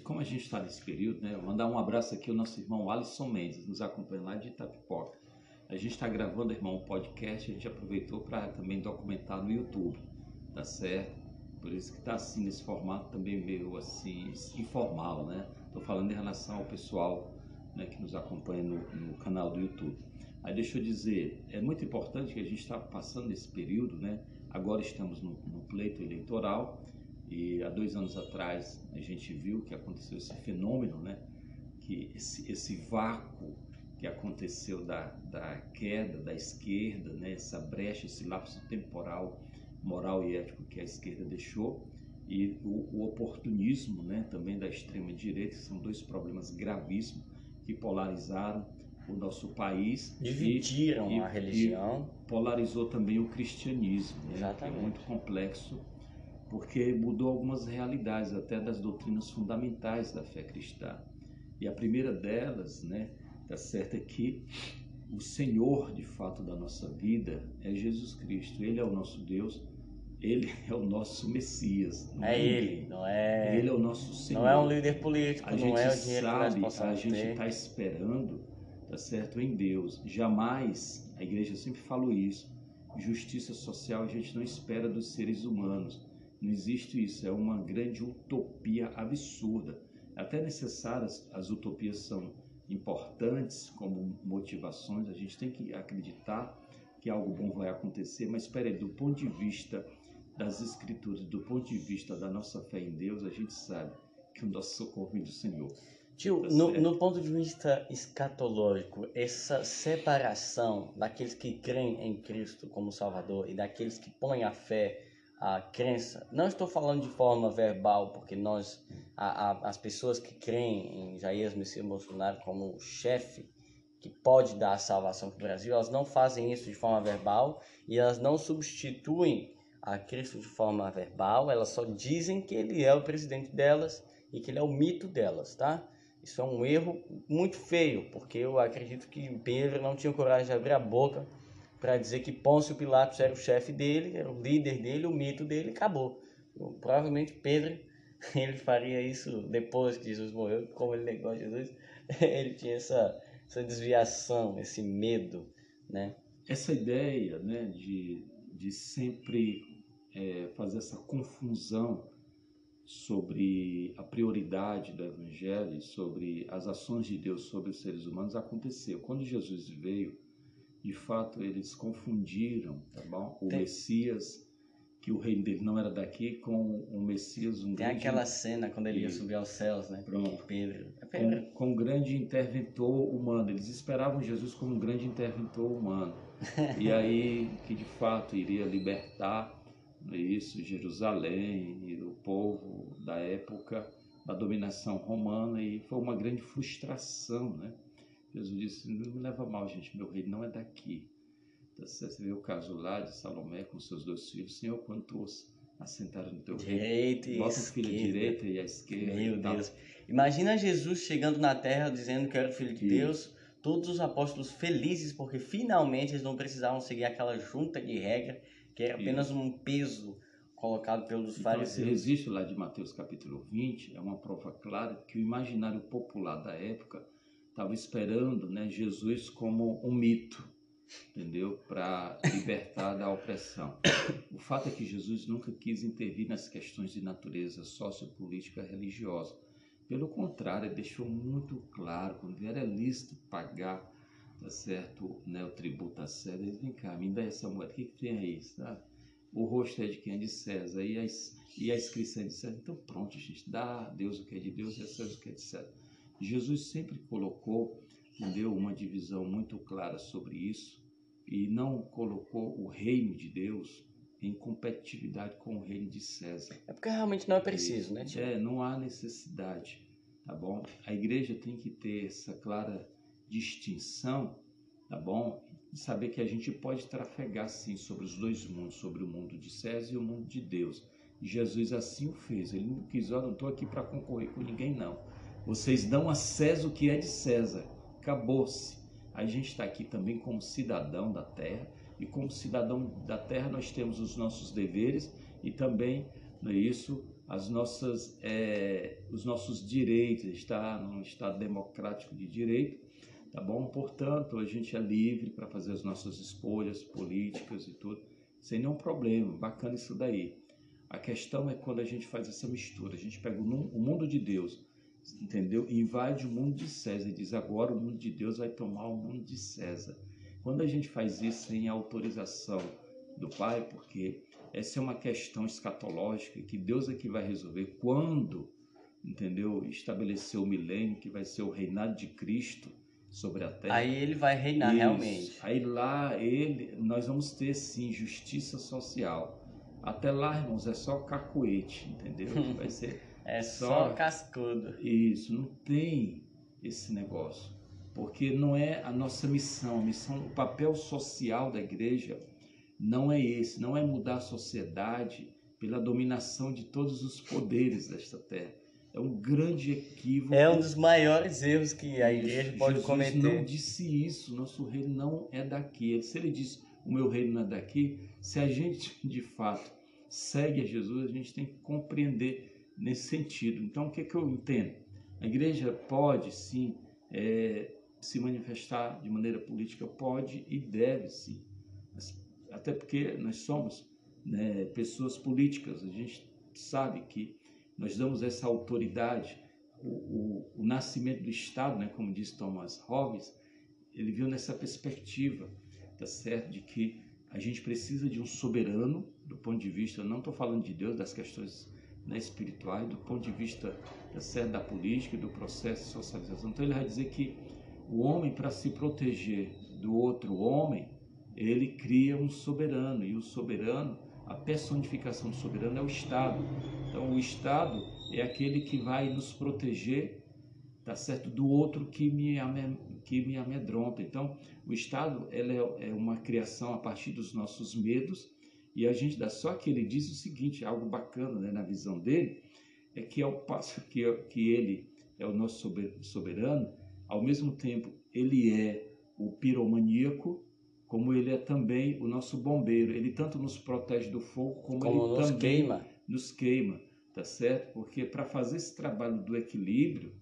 como a gente está nesse período, né, vou mandar um abraço aqui ao nosso irmão Alisson Mendes, nos acompanha lá de Itapipoca. A gente está gravando, irmão, um podcast, a gente aproveitou para também documentar no YouTube, tá certo? Por isso que está assim, nesse formato também meio assim, informal, né? Estou falando em relação ao pessoal né, que nos acompanha no, no, canal do YouTube. Aí deixa eu dizer, é muito importante que a gente está passando nesse período, né? Agora estamos no, no pleito eleitoral e há dois anos atrás a gente viu que aconteceu esse fenômeno, né? Que esse, esse vácuo que aconteceu da, da queda da esquerda, né? Essa brecha, esse lapso temporal, moral e ético que a esquerda deixou e o, o oportunismo, né? Também da extrema direita, são dois problemas gravíssimos que polarizaram o nosso país. Dividiram e, a religião. E polarizou também o cristianismo, né? Que é muito complexo, porque mudou algumas realidades, até das doutrinas fundamentais da fé cristã. E a primeira delas, né, tá certo, é que o Senhor, de fato, da nossa vida é Jesus Cristo. Ele é o nosso Deus, ele é o nosso Messias. Não é, é ele, não é. Ele é o nosso Senhor. Não é um líder político, a não é o dinheiro sabe, que nós A gente está esperando, tá certo, em Deus. Jamais, a igreja sempre falou isso. Justiça social a gente não espera dos seres humanos. Não existe isso. É uma grande utopia absurda. Até necessárias as utopias são importantes como motivações. A gente tem que acreditar que algo bom vai acontecer, mas espere, do ponto de vista das Escrituras, do ponto de vista da nossa fé em Deus, a gente sabe que o nosso socorro vem do Senhor. Tio, tá no, no, ponto de vista escatológico, essa separação daqueles que creem em Cristo como Salvador e daqueles que põem a fé, a crença, não estou falando de forma verbal, porque nós, a, a, as pessoas que creem em Jair Messias Bolsonaro como chefe, que pode dar a salvação para o Brasil, elas não fazem isso de forma verbal e elas não substituem a Cristo de forma verbal, elas só dizem que ele é o presidente delas e que ele é o mito delas, tá? Isso é um erro muito feio, porque eu acredito que Pedro não tinha coragem de abrir a boca para dizer que Pôncio Pilatos era o chefe dele, era o líder dele, o mito dele, acabou. Provavelmente Pedro ele faria isso depois que Jesus morreu, como ele negou Jesus, ele tinha essa, essa desviação, esse medo, né? Essa ideia, né, de, de sempre é, fazer essa confusão sobre a prioridade do Evangelho, sobre as ações de Deus sobre os seres humanos, aconteceu. Quando Jesus veio, de fato, eles confundiram tá bom? o Tem... Messias, que o reino dele não era daqui, com o Messias, um Tem grande... aquela cena quando ele ia subir aos céus, né? Pronto. Pedro. É Pedro. Com, com um grande interventor humano. Eles esperavam Jesus como um grande interventor humano. e aí, que de fato iria libertar isso, Jerusalém e o povo da época da dominação romana e foi uma grande frustração, né? Jesus disse, não me leva mal, gente, meu reino não é daqui. Então, você vê o caso lá de Salomé com seus dois filhos, Senhor, quando assentaram no teu direita reino, bota o filho à direita e à esquerda. Meu Deus. Imagina Jesus chegando na terra dizendo que era o filho de Deus, todos os apóstolos felizes porque finalmente eles não precisavam seguir aquela junta de regra que é apenas um peso colocado pelos então, fariseus. Esse registro lá de Mateus capítulo 20 é uma prova clara que o imaginário popular da época estava esperando né, Jesus como um mito, entendeu? Para libertar da opressão. O fato é que Jesus nunca quis intervir nas questões de natureza sociopolítica religiosa. Pelo contrário, deixou muito claro, quando era lícito pagar tá certo, né, o tributo a César, eles vem cá, me dá essa moeda, o que, que tem aí? Tá? O rosto é de quem? É de César, e a, e a inscrição é de César. Então pronto, gente, dá a Deus o que é de Deus e a César o que é de César. Jesus sempre colocou, entendeu, uma divisão muito clara sobre isso, e não colocou o reino de Deus em competitividade com o reino de César. É porque realmente não é preciso, né, tio? É, não há necessidade, tá bom? A igreja tem que ter essa clara distinção, tá bom? De saber que a gente pode trafegar sim sobre os dois mundos, sobre o mundo de César e o mundo de Deus. E Jesus assim o fez. Ele não quis, ó, não estou aqui para concorrer com ninguém, não. Vocês dão a César o que é de César. Acabou-se. A gente está aqui também como cidadão da terra e como cidadão da terra nós temos os nossos deveres e também não é isso as nossas é, os nossos direitos está num estado democrático de direito tá bom portanto a gente é livre para fazer as nossas escolhas políticas e tudo sem nenhum problema bacana isso daí a questão é quando a gente faz essa mistura a gente pega o mundo de Deus entendeu? Invade o mundo de César e diz agora o mundo de Deus vai tomar o mundo de César. Quando a gente faz isso sem autorização do Pai, porque essa é uma questão escatológica que Deus é que vai resolver quando, entendeu? Estabelecer o milênio que vai ser o reinado de Cristo sobre a terra. Aí ele vai reinar isso. realmente. Aí lá ele, nós vamos ter sim justiça social. Até lá, irmãos, é só cacuete, entendeu? Vai ser é só, só cascudo. Isso, não tem esse negócio. Porque não é a nossa missão, a missão, o papel social da igreja não é esse, não é mudar a sociedade pela dominação de todos os poderes desta terra. É um grande equívoco. É um dos maiores erros que a igreja pode Jesus cometer. não disse isso, nosso reino não é daqui. Se ele disse, o meu reino não é daqui, se a gente de fato segue a Jesus, a gente tem que compreender nesse sentido. Então, o que, que eu entendo? A igreja pode sim é, se manifestar de maneira política, pode e deve sim. Até porque nós somos né, pessoas políticas, a gente sabe que nós damos essa autoridade. O, o, o nascimento do Estado, né, como diz Thomas Hobbes, ele viu nessa perspectiva, tá certo, de que a gente precisa de um soberano, do ponto de vista, não estou falando de Deus, das questões né, espirituais, do ponto de vista certo, da política do processo de socialização. Então ele vai dizer que o homem, para se proteger do outro homem, ele cria um soberano, e o soberano, a personificação do soberano é o Estado. Então o Estado é aquele que vai nos proteger tá certo? Do outro que me que me amedronta. Então o estado ela é, é uma criação a partir dos nossos medos. E a gente dá só que ele diz o seguinte, algo bacana né, na visão dele, é que ao passo que, que ele é o nosso soberano, ao mesmo tempo ele é o piromaníaco, como ele é também o nosso bombeiro. Ele tanto nos protege do fogo, como, como ele nos também queima. nos queima, tá certo? Porque para fazer esse trabalho do equilíbrio,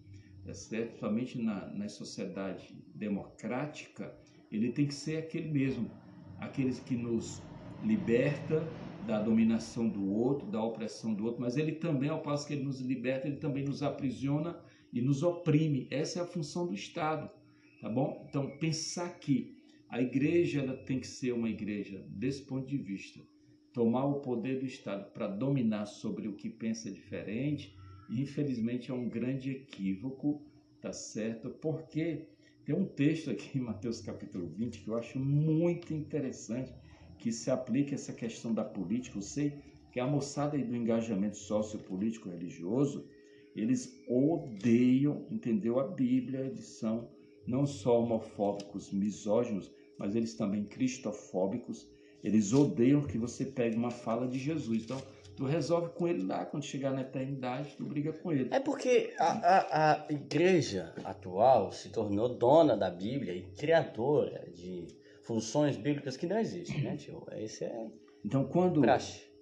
tá certo? Somente na, na sociedade democrática, ele tem que ser aquele mesmo, aqueles que nos liberta da dominação do outro, da opressão do outro, mas ele também, ao passo que ele nos liberta, ele também nos aprisiona e nos oprime. Essa é a função do Estado, tá bom? Então, pensar que a igreja ela tem que ser uma igreja desse ponto de vista, tomar o poder do Estado para dominar sobre o que pensa diferente, infelizmente é um grande equívoco, tá certo? Porque tem um texto aqui em Mateus capítulo 20 que eu acho muito interessante que se aplique essa questão da política. Eu sei que a moçada do engajamento sociopolítico religioso, eles odeiam, entendeu, a Bíblia, eles são não só homofóbicos, misóginos, mas eles também cristofóbicos. Eles odeiam que você pegue uma fala de Jesus. Então, tu resolve com ele lá, quando chegar na eternidade, tu briga com ele. É porque a, a, a igreja atual se tornou dona da Bíblia e criadora de funções bíblicas que não existem, né, tio? Esse é. Então, quando.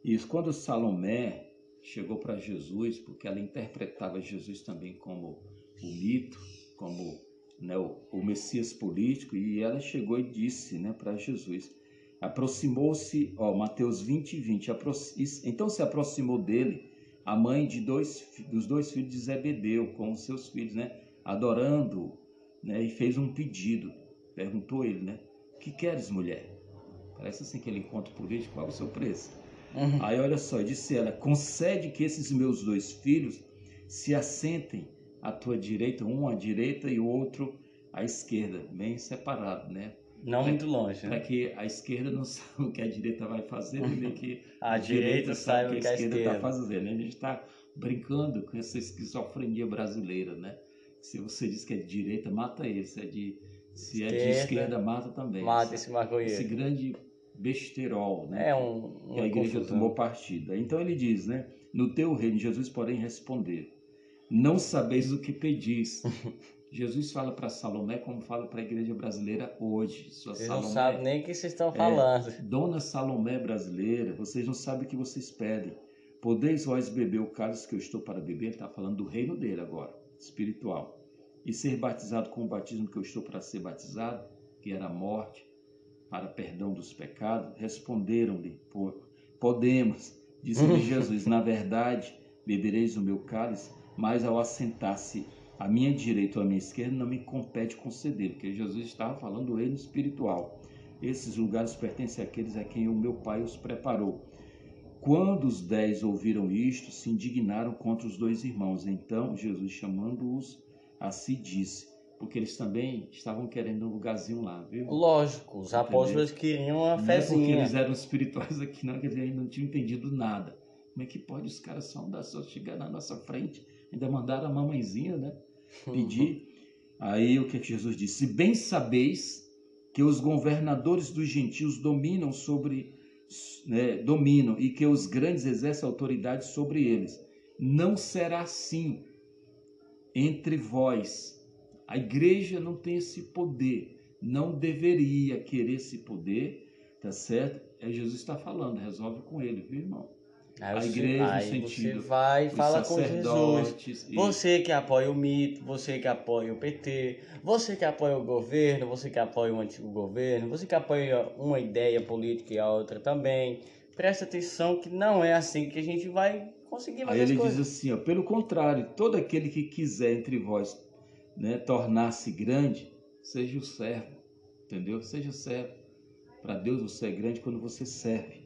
Isso, quando Salomé chegou para Jesus, porque ela interpretava Jesus também como o mito, como né, o, o Messias político, e ela chegou e disse né, para Jesus: aproximou-se, ó, Mateus 20, 20, então se aproximou dele a mãe de dois, dos dois filhos de Zebedeu, com os seus filhos, né, adorando, né, e fez um pedido. Perguntou ele, né, que queres, mulher? Parece assim aquele encontro político, qual é o seu preço? Uhum. Aí olha só, disse ela: concede que esses meus dois filhos se assentem à tua direita, um à direita e o outro à esquerda, bem separado, né? Não muito longe, Para né? que a esquerda não saiba o que a direita vai fazer, nem que A direita saiba o que a esquerda está esquerda. fazendo. A gente está brincando com essa esquizofrenia brasileira, né? Se você diz que é de direita, mata ele. Se é de, se é de Esquerda, esquerda, mata também. Mata esse, esse maconheiro. esse grande besterol, né? É um, que uma a igreja confusão. tomou partido. Então ele diz, né? No teu reino, Jesus, porém, respondeu: Não sabeis o que pedis. Jesus fala para Salomé como fala para a igreja brasileira hoje. Sua Vocês não Salomé, sabem nem o que vocês É. estão falando. Dona Salomé brasileira, vocês não sabem o que vocês pedem. Podeis vós beber o cálice que eu estou para beber? Ele está falando do reino dele agora, espiritual. E ser batizado com o batismo que eu estou para ser batizado, que era a morte, para perdão dos pecados? Responderam-lhe, "Po- podemos. Disse-lhe Jesus, na verdade, bebereis o meu cálice, mas ao assentar-se à minha direita ou à minha esquerda, não me compete conceder, porque Jesus estava falando do reino espiritual. Esses lugares pertencem àqueles a quem o meu Pai os preparou. Quando os dez ouviram isto, se indignaram contra os dois irmãos. Então Jesus, chamando-os a si, disse, porque eles também estavam querendo um lugarzinho lá, viu? Lógico, os apóstolos queriam uma Não é porque fezinha. eles eram espirituais aqui, não, que eles ainda não tinham entendido nada. Como é que pode os caras só andar, só chegar na nossa frente? Ainda mandaram a mamãezinha, né? pedir. Aí o que, é que Jesus disse? Se bem sabeis que os governadores dos gentios dominam sobre né, dominam e que os grandes exercem autoridade sobre eles. Não será assim entre vós. A igreja não tem esse poder, não deveria querer esse poder, tá certo? É Jesus está falando, resolve com ele, viu, irmão? Aí a você- igreja no aí sentido, Você vai e fala com Jesus. e- Você que apoia o mito, você que apoia o PT, você que apoia o governo, você que apoia o antigo governo, você que apoia uma ideia política e a outra também. Presta atenção que não é assim que a gente vai conseguir Aí fazer as ele coisas. diz assim, ó, pelo contrário, todo aquele que quiser entre vós né, tornar-se grande, seja o servo, entendeu? Seja servo. Para Deus você é grande quando você serve.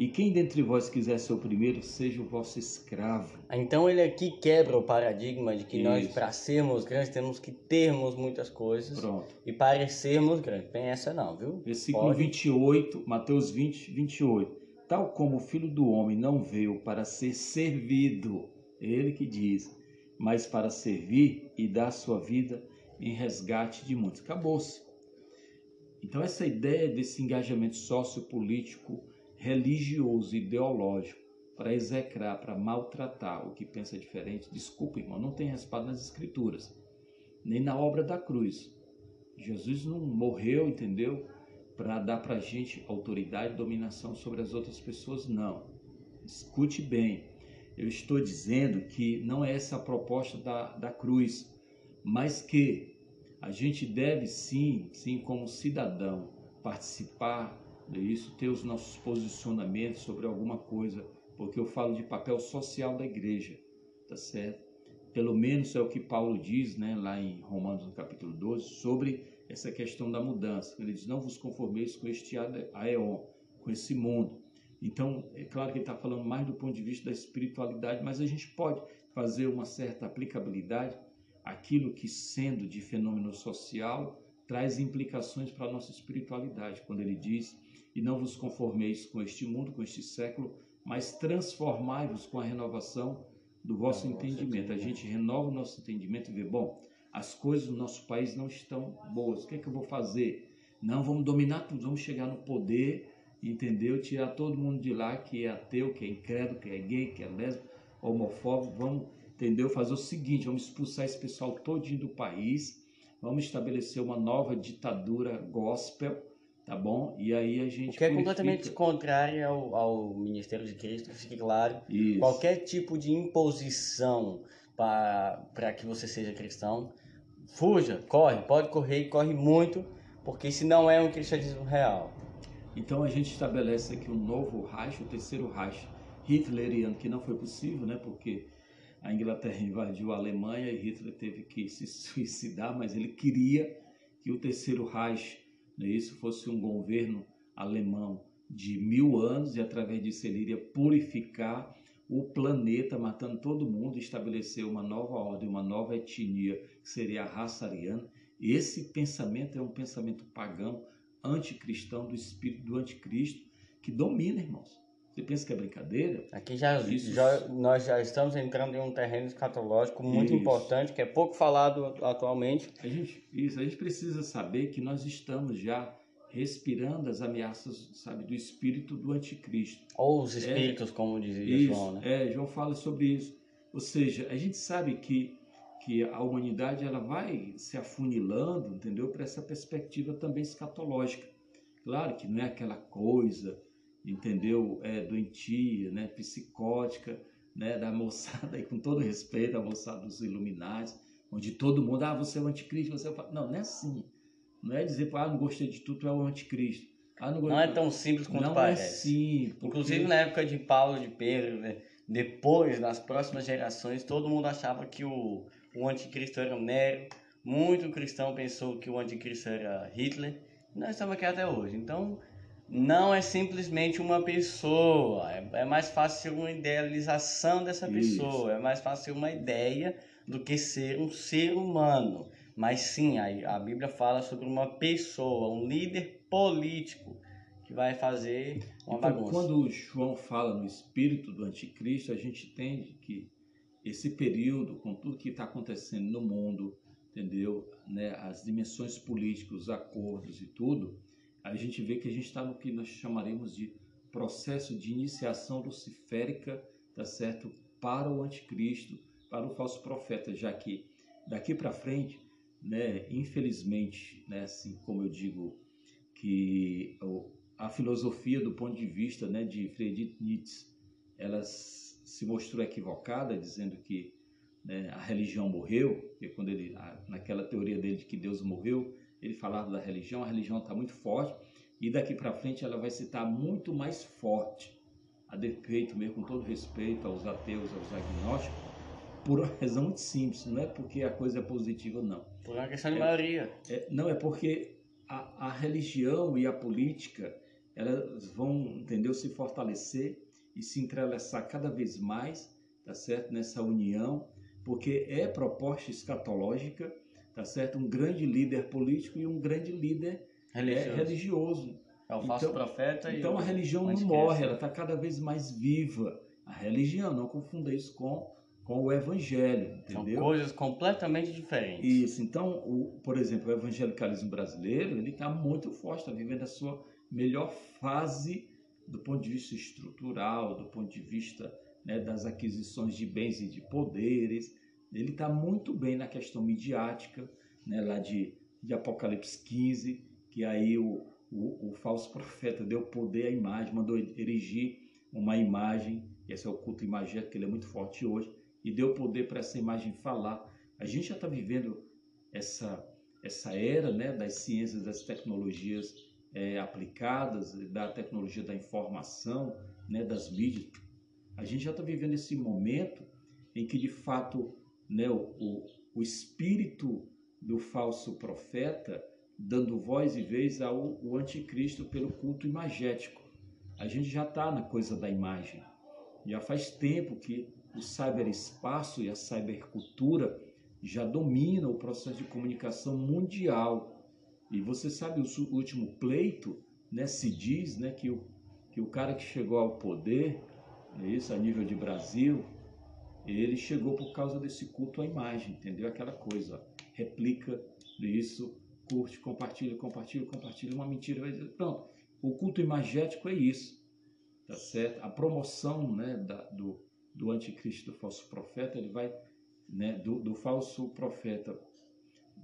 E quem dentre vós quiser ser o primeiro, seja o vosso escravo. Então ele aqui quebra o paradigma de que nós, Isso. para sermos grandes, temos que termos muitas coisas Pronto. e parecermos grandes. Tem essa não, viu? Versículo Pode. 28, Mateus 20, 28. Tal como o filho do homem não veio para ser servido, ele que diz, mas para servir e dar sua vida em resgate de muitos. Acabou-se. Então, essa ideia desse engajamento sociopolítico, religioso, ideológico, para execrar, para maltratar o que pensa diferente, desculpa, irmão, não tem respaldo nas Escrituras, nem na obra da cruz. Jesus não morreu, entendeu? Para dar para a gente autoridade dominação sobre as outras pessoas, não. Escute bem. Eu estou dizendo que não é essa a proposta da, da cruz, mas que a gente deve sim, sim, como cidadão, participar disso, ter os nossos posicionamentos sobre alguma coisa, porque eu falo de papel social da igreja, tá certo? Pelo menos é o que Paulo diz, né, lá em Romanos no capítulo 12, sobre essa questão da mudança. Ele diz: Não vos conformeis com este aeon, com esse mundo. Então, é claro que ele está falando mais do ponto de vista da espiritualidade, mas a gente pode fazer uma certa aplicabilidade aquilo que, sendo de fenômeno social, traz implicações para a nossa espiritualidade. Quando ele diz: E não vos conformeis com este mundo, com este século, mas transformai-vos com a renovação do vosso Do vosso entendimento. A gente renova o nosso entendimento e vê, bom, as coisas no nosso país não estão boas. O que é que eu vou fazer? Não, vamos dominar tudo, vamos chegar no poder, entendeu? Tirar todo mundo de lá que é ateu, que é incrédulo, que é gay, que é lésbico, homofóbico. Vamos, entendeu? Fazer o seguinte, vamos expulsar esse pessoal todinho do país, vamos estabelecer uma nova ditadura gospel, tá bom? E aí a gente O que é purifica- completamente contrário ao, ao ministério de Cristo, fique claro. Isso. Qualquer tipo de imposição para que você seja cristão, fuja, corre, pode correr e corre muito, porque isso não é um cristianismo real. Então a gente estabelece aqui um novo Reich, o terceiro Reich hitleriano, que não foi possível, né? Porque a Inglaterra invadiu a Alemanha e Hitler teve que se suicidar, mas ele queria que o terceiro Reich, né, isso fosse um governo alemão de mil anos e através disso ele iria purificar o planeta, matando todo mundo, estabelecer uma nova ordem, uma nova etnia, que seria a raça ariana, Esse pensamento é um pensamento pagão, anticristão, do espírito do anticristo, que domina, irmãos. Você pensa que é brincadeira? Aqui já, Isso... já nós já estamos entrando em um terreno escatológico muito isso. importante, que é pouco falado atualmente. A gente, isso, a gente precisa saber que nós estamos já respirando as ameaças, sabe, do espírito do anticristo. Ou os espíritos, é, como dizia isso, João, né? É, João fala sobre isso. Ou seja, a gente sabe que que a humanidade ela vai se afunilando, entendeu? Para essa perspectiva também escatológica. Claro que não é aquela coisa, entendeu? É doentia, né? Psicótica, né? Da moçada, e com todo respeito, a moçada dos iluminados, onde todo mundo, ah, você é o anticristo, você é o... Não, não é assim. Não é dizer, ah, não gostei de tudo, tu é o anticristo. Ah, não, não é tão simples quanto não é parece. Não é sim. Porque... Inclusive na época de Paulo, de Pedro, né? depois, nas próximas gerações, todo mundo achava que o o anticristo era Nero, muito cristão pensou que o anticristo era Hitler, e nós estamos aqui até hoje. Então, não é simplesmente uma pessoa, é, é mais fácil ser uma idealização dessa pessoa, Isso. é mais fácil ser uma ideia do que ser um ser humano. Mas sim, a, a Bíblia fala sobre uma pessoa, um líder político que vai fazer uma então, bagunça. Quando João fala no espírito do anticristo, a gente entende que esse período, com tudo que está acontecendo no mundo, entendeu? Né, as dimensões políticas, os acordos e tudo, a gente vê que a gente está no que nós chamaremos de processo de iniciação luciférica, tá certo? Para o anticristo, para o falso profeta, já que daqui para frente, né, infelizmente, né, assim como eu digo, que a filosofia do ponto de vista né, de Friedrich Nietzsche, elas se mostrou equivocada, dizendo que né, a religião morreu, porque quando ele, naquela teoria dele de que Deus morreu, ele falava da religião, a religião está muito forte, e daqui para frente ela vai se estar muito mais forte, a defeito mesmo, com todo respeito aos ateus, aos agnósticos, por uma razão muito simples, não é porque a coisa é positiva, não. Por uma questão de é, maioria. É, não, é porque a, a religião e a política, elas vão, entendeu, se fortalecer e se entrelaçar cada vez mais, tá certo? Nessa união, porque é proposta escatológica, tá certo? Um grande líder político e um grande líder é, religioso. É, religioso. É o falso então, profeta. Então a religião não morre, ela está cada vez mais viva. A religião, não confunda isso com com o evangelho, entendeu? São coisas completamente diferentes. Isso. Então, o, por exemplo, o evangelicalismo brasileiro, ele está muito forte, está vivendo a sua melhor fase do ponto de vista estrutural, do ponto de vista né, das aquisições de bens e de poderes. Ele está muito bem na questão midiática, né, lá de, de Apocalipse 15, que aí o, o, o, falso profeta deu poder à imagem, mandou erigir uma imagem, esse é o culto imagético, ele é muito forte hoje, e deu poder para essa imagem falar. A gente já está vivendo essa, essa era né, das ciências, das tecnologias é, aplicadas da tecnologia da informação, né, das mídias, a gente já está vivendo esse momento em que de fato né, o, o espírito do falso profeta dando voz e vez ao, anticristo pelo culto imagético. A gente já está na coisa da imagem. Já faz tempo que o cyberespaço e a cybercultura já dominam o processo de comunicação mundial. E você sabe, o último pleito, né, se diz né, que, o, que o cara que chegou ao poder, né, isso a nível de Brasil, ele chegou por causa desse culto à imagem, entendeu? Aquela coisa, replica isso, curte, compartilha, compartilha, compartilha, uma mentira, pronto. O culto imagético é isso, tá certo? A promoção né, da, do, do anticristo, do falso profeta, ele vai, né, do, do falso profeta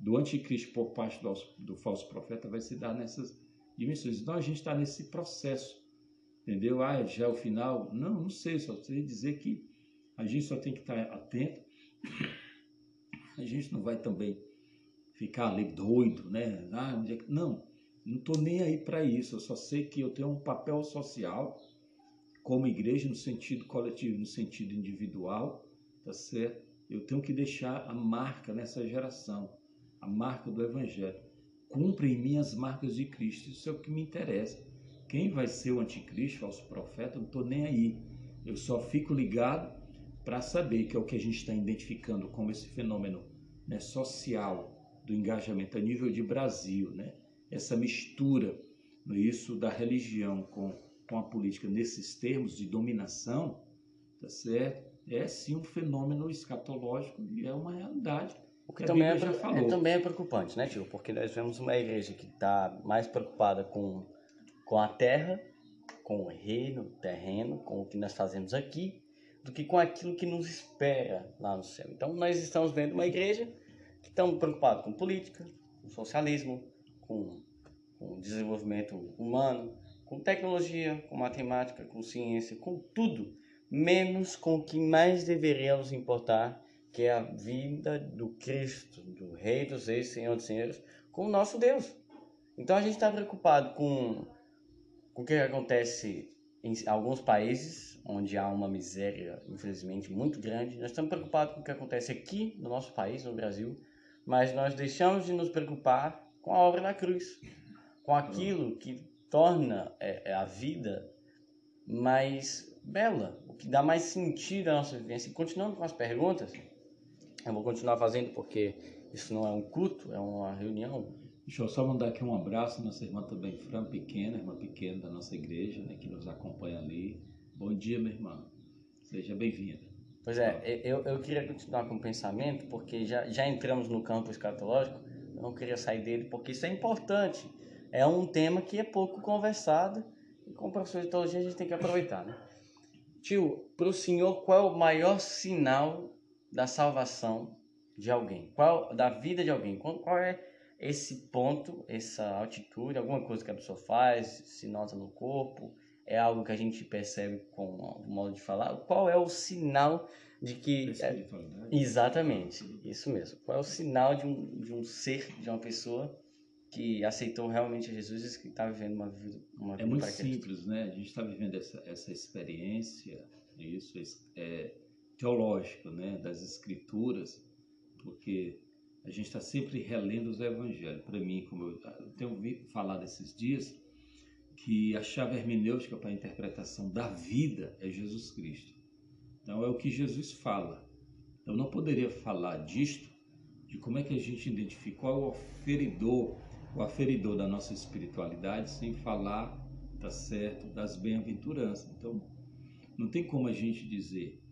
do anticristo por parte do, do falso profeta vai se dar nessas dimensões. Então a gente está nesse processo, entendeu? Ah, já é o final? Não, não sei, só sei dizer que a gente só tem que estar atento. A gente não vai também ficar ali doido, né? Ah, é. Não, não estou nem aí para isso. Eu só sei que eu tenho um papel social como igreja no sentido coletivo, no sentido individual, tá certo? Eu tenho que deixar a marca nessa geração a marca do Evangelho. Cumpre em mim as marcas de Cristo. Isso é o que me interessa. Quem vai ser o anticristo, falso profeta, eu não estou nem aí. Eu só fico ligado para saber que é o que a gente está identificando como esse fenômeno né, social do engajamento a nível de Brasil, né? Essa mistura, é isso, da religião com, com a política nesses termos de dominação, tá certo? É sim um fenômeno escatológico e é uma realidade. O que, que também, é, é, também é preocupante, né, tio? Porque nós vemos uma igreja que está mais preocupada com, com a terra, com o reino terreno, com o que nós fazemos aqui, do que com aquilo que nos espera lá no céu. Então, nós estamos vendo uma igreja que está preocupada com política, com socialismo, com, com desenvolvimento humano, com tecnologia, com matemática, com ciência, com tudo, menos com o que mais deveria nos importar, que é a vida do Cristo, do Rei dos Reis, Senhor dos Senhores, com o nosso Deus. Então a gente está preocupado com, com o que acontece em alguns países, onde há uma miséria, infelizmente, muito grande. Nós estamos preocupados com o que acontece aqui no nosso país, no Brasil, mas nós deixamos de nos preocupar com a obra da cruz, com aquilo que torna é, é, a vida mais bela, o que dá mais sentido à nossa vivência. E continuando com as perguntas, eu vou continuar fazendo porque isso não é um culto, é uma reunião. Deixa eu só mandar aqui um abraço, nossa irmã também, Fran Pequena, irmã pequena da nossa igreja, né, que nos acompanha ali. Bom dia, minha irmã. Seja bem-vinda. Pois é, eu, eu queria continuar com o pensamento, porque já, já entramos no campo escatológico, não queria sair dele, porque isso é importante. É um tema que é pouco conversado, e como professor de teologia a gente tem que aproveitar, né? Tio, para o senhor, qual é o maior sinal da salvação de alguém? Qual da vida de alguém? Qual, qual é esse ponto, essa altitude, alguma coisa que a pessoa faz, se nota no corpo, é algo que a gente percebe com o modo de falar. Qual é o sinal de que. É, exatamente, isso mesmo. Qual é o sinal de um, de um ser, de uma pessoa que aceitou realmente Jesus e que está vivendo uma vida. Uma é vida muito simples, né? A gente está vivendo essa, essa experiência, isso é teológica, né? Das Escrituras, porque a gente está sempre relendo os evangelhos. Para mim, como eu, tenho ouvido falar desses dias, que a chave hermenêutica para a interpretação da vida é Jesus Cristo. Então é o que Jesus fala. Eu não poderia falar disto, de como é que a gente identifica qual é o aferidor, o aferidor da nossa espiritualidade, sem falar, tá certo, das bem-aventuranças. Então, não tem como a gente dizer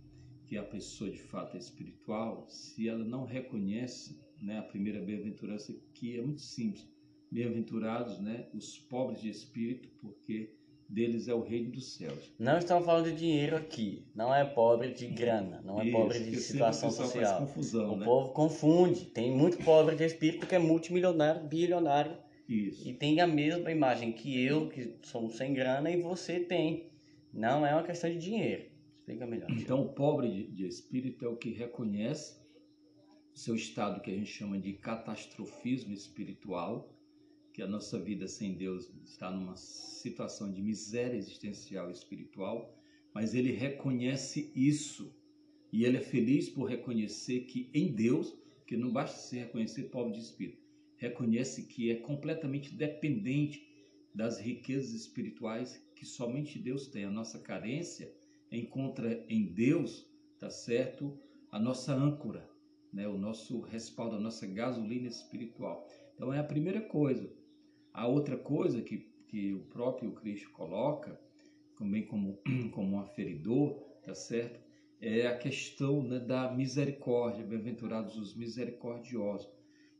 que a pessoa de fato é espiritual se ela não reconhece né, a primeira bem-aventurança, que é muito simples. Bem-aventurados né, os pobres de espírito, porque deles é o reino dos céus. Não estamos falando de dinheiro aqui. Não é pobre de grana, não é Isso, pobre de situação social. Confusão, o né? povo confunde. Tem muito pobre de espírito que é multimilionário, bilionário. Isso. E tem a mesma imagem que eu, que sou sem grana, e você tem. Não é uma questão de dinheiro. Explica melhor. Então, o pobre de, espírito é o que reconhece seu estado que a gente chama de catastrofismo espiritual, que a nossa vida sem Deus está numa situação de miséria existencial espiritual, mas ele reconhece isso. E ele é feliz por reconhecer que em Deus, que não basta se reconhecer pobre de espírito, reconhece que é completamente dependente das riquezas espirituais que somente Deus tem. A nossa carência encontra em Deus, tá certo, a nossa âncora, né, o nosso respaldo, a nossa gasolina espiritual. Então é a primeira coisa. A outra coisa que, que o próprio Cristo coloca, também como, como um aferidor, tá certo? É a questão né, da misericórdia, bem-aventurados os misericordiosos,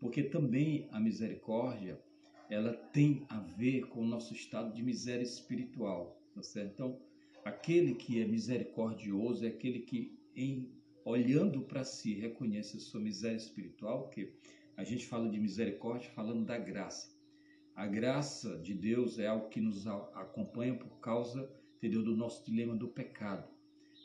porque também a misericórdia ela tem a ver com o nosso estado de miséria espiritual, tá certo? Então, aquele que é misericordioso é aquele que em olhando para si, reconhece a sua miséria espiritual, que a gente fala de misericórdia falando da graça. A graça de Deus é algo que nos acompanha por causa, entendeu, do nosso dilema do pecado.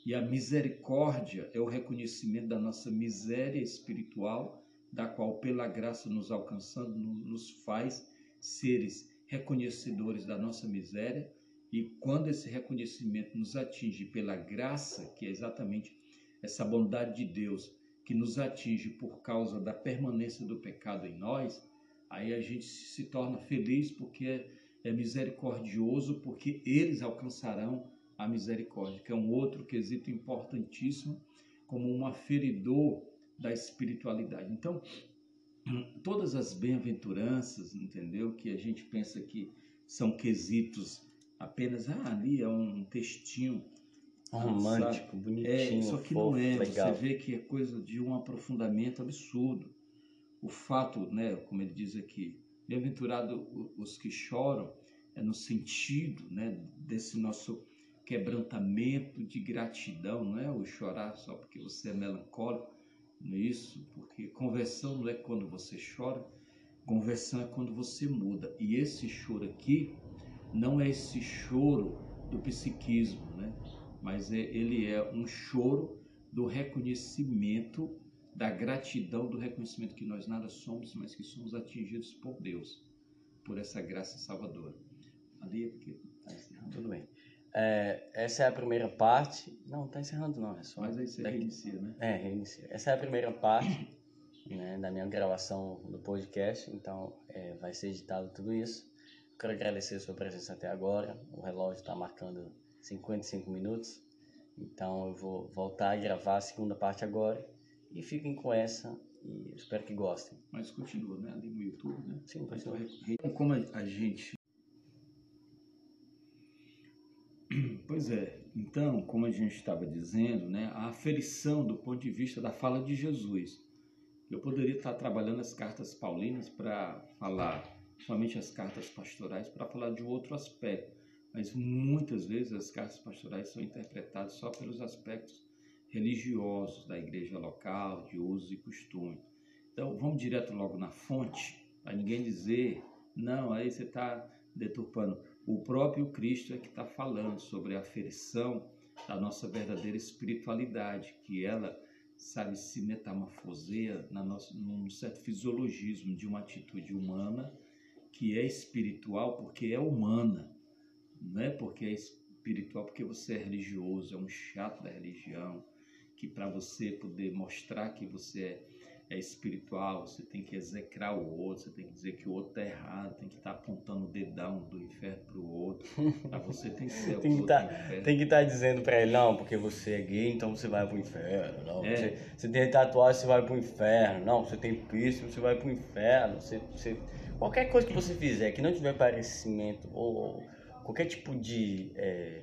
E a misericórdia é o reconhecimento da nossa miséria espiritual, da qual, pela graça nos alcançando, nos faz seres reconhecedores da nossa miséria. E quando esse reconhecimento nos atinge pela graça, que é exatamente essa bondade de Deus que nos atinge por causa da permanência do pecado em nós, aí a gente se torna feliz porque é, é misericordioso, porque eles alcançarão a misericórdia, que é um outro quesito importantíssimo, como um aferidor da espiritualidade. Então, todas as bem-aventuranças, entendeu? Que a gente pensa que são quesitos apenas, ah, ali é um textinho romântico, sabe? bonitinho, é, só que fofo, não é. legal. Você vê que é coisa de um aprofundamento absurdo. O fato, né, como ele diz aqui, bem-aventurado os que choram, é no sentido, né, desse nosso quebrantamento de gratidão, não é o chorar só porque você é melancólico, não é isso, porque conversão não é quando você chora, conversão é quando você muda. E esse choro aqui não é esse choro do psiquismo, né? Mas é, ele é um choro do reconhecimento, da gratidão, do reconhecimento que nós nada somos, mas que somos atingidos por Deus, por essa graça salvadora. Ali é porque tá encerrando. Tudo bem. É, essa é a primeira parte. Não, está encerrando não, é só. Mas aí você daqui... reinicia, né? É, reinicia. Essa é a primeira parte né, da minha gravação do podcast, então é, vai ser editado tudo isso. Quero agradecer a sua presença até agora. O relógio está marcando 55 minutos. Então eu vou voltar a gravar a segunda parte agora. E fiquem com essa e espero que gostem. Mas continua, né? Ali no YouTube, né? Sim, continua. Então, como a gente. Pois é, então, como a gente estava dizendo, né, a aferição do ponto de vista da fala de Jesus. Eu poderia estar trabalhando as cartas paulinas para falar, somente as cartas pastorais, para falar de outro aspecto mas muitas vezes as cartas pastorais são interpretadas só pelos aspectos religiosos da igreja local, de usos e costumes. Então, vamos direto logo na fonte, para ninguém dizer, não, aí você está deturpando. O próprio Cristo é que está falando sobre a aferição da nossa verdadeira espiritualidade, que ela, sabe, se metamorfoseia na nossa, num certo fisiologismo de uma atitude humana que é espiritual porque é humana não é porque é espiritual, porque você é religioso, é um chato da religião, que para você poder mostrar que você é, é, espiritual, você tem que execrar o outro, você tem que dizer que o outro está errado, tem que estar tá apontando o dedão do inferno para o outro. Para você tem que ser tem o tá, Tem que estar tá dizendo para ele, não, porque você é gay, então você vai para o inferno. Não, é. você, você tem tatuagem, você vai para o inferno. Não, você tem piercing, você vai para o inferno. Você, você, qualquer coisa que você fizer que não tiver parecimento ou qualquer tipo de é,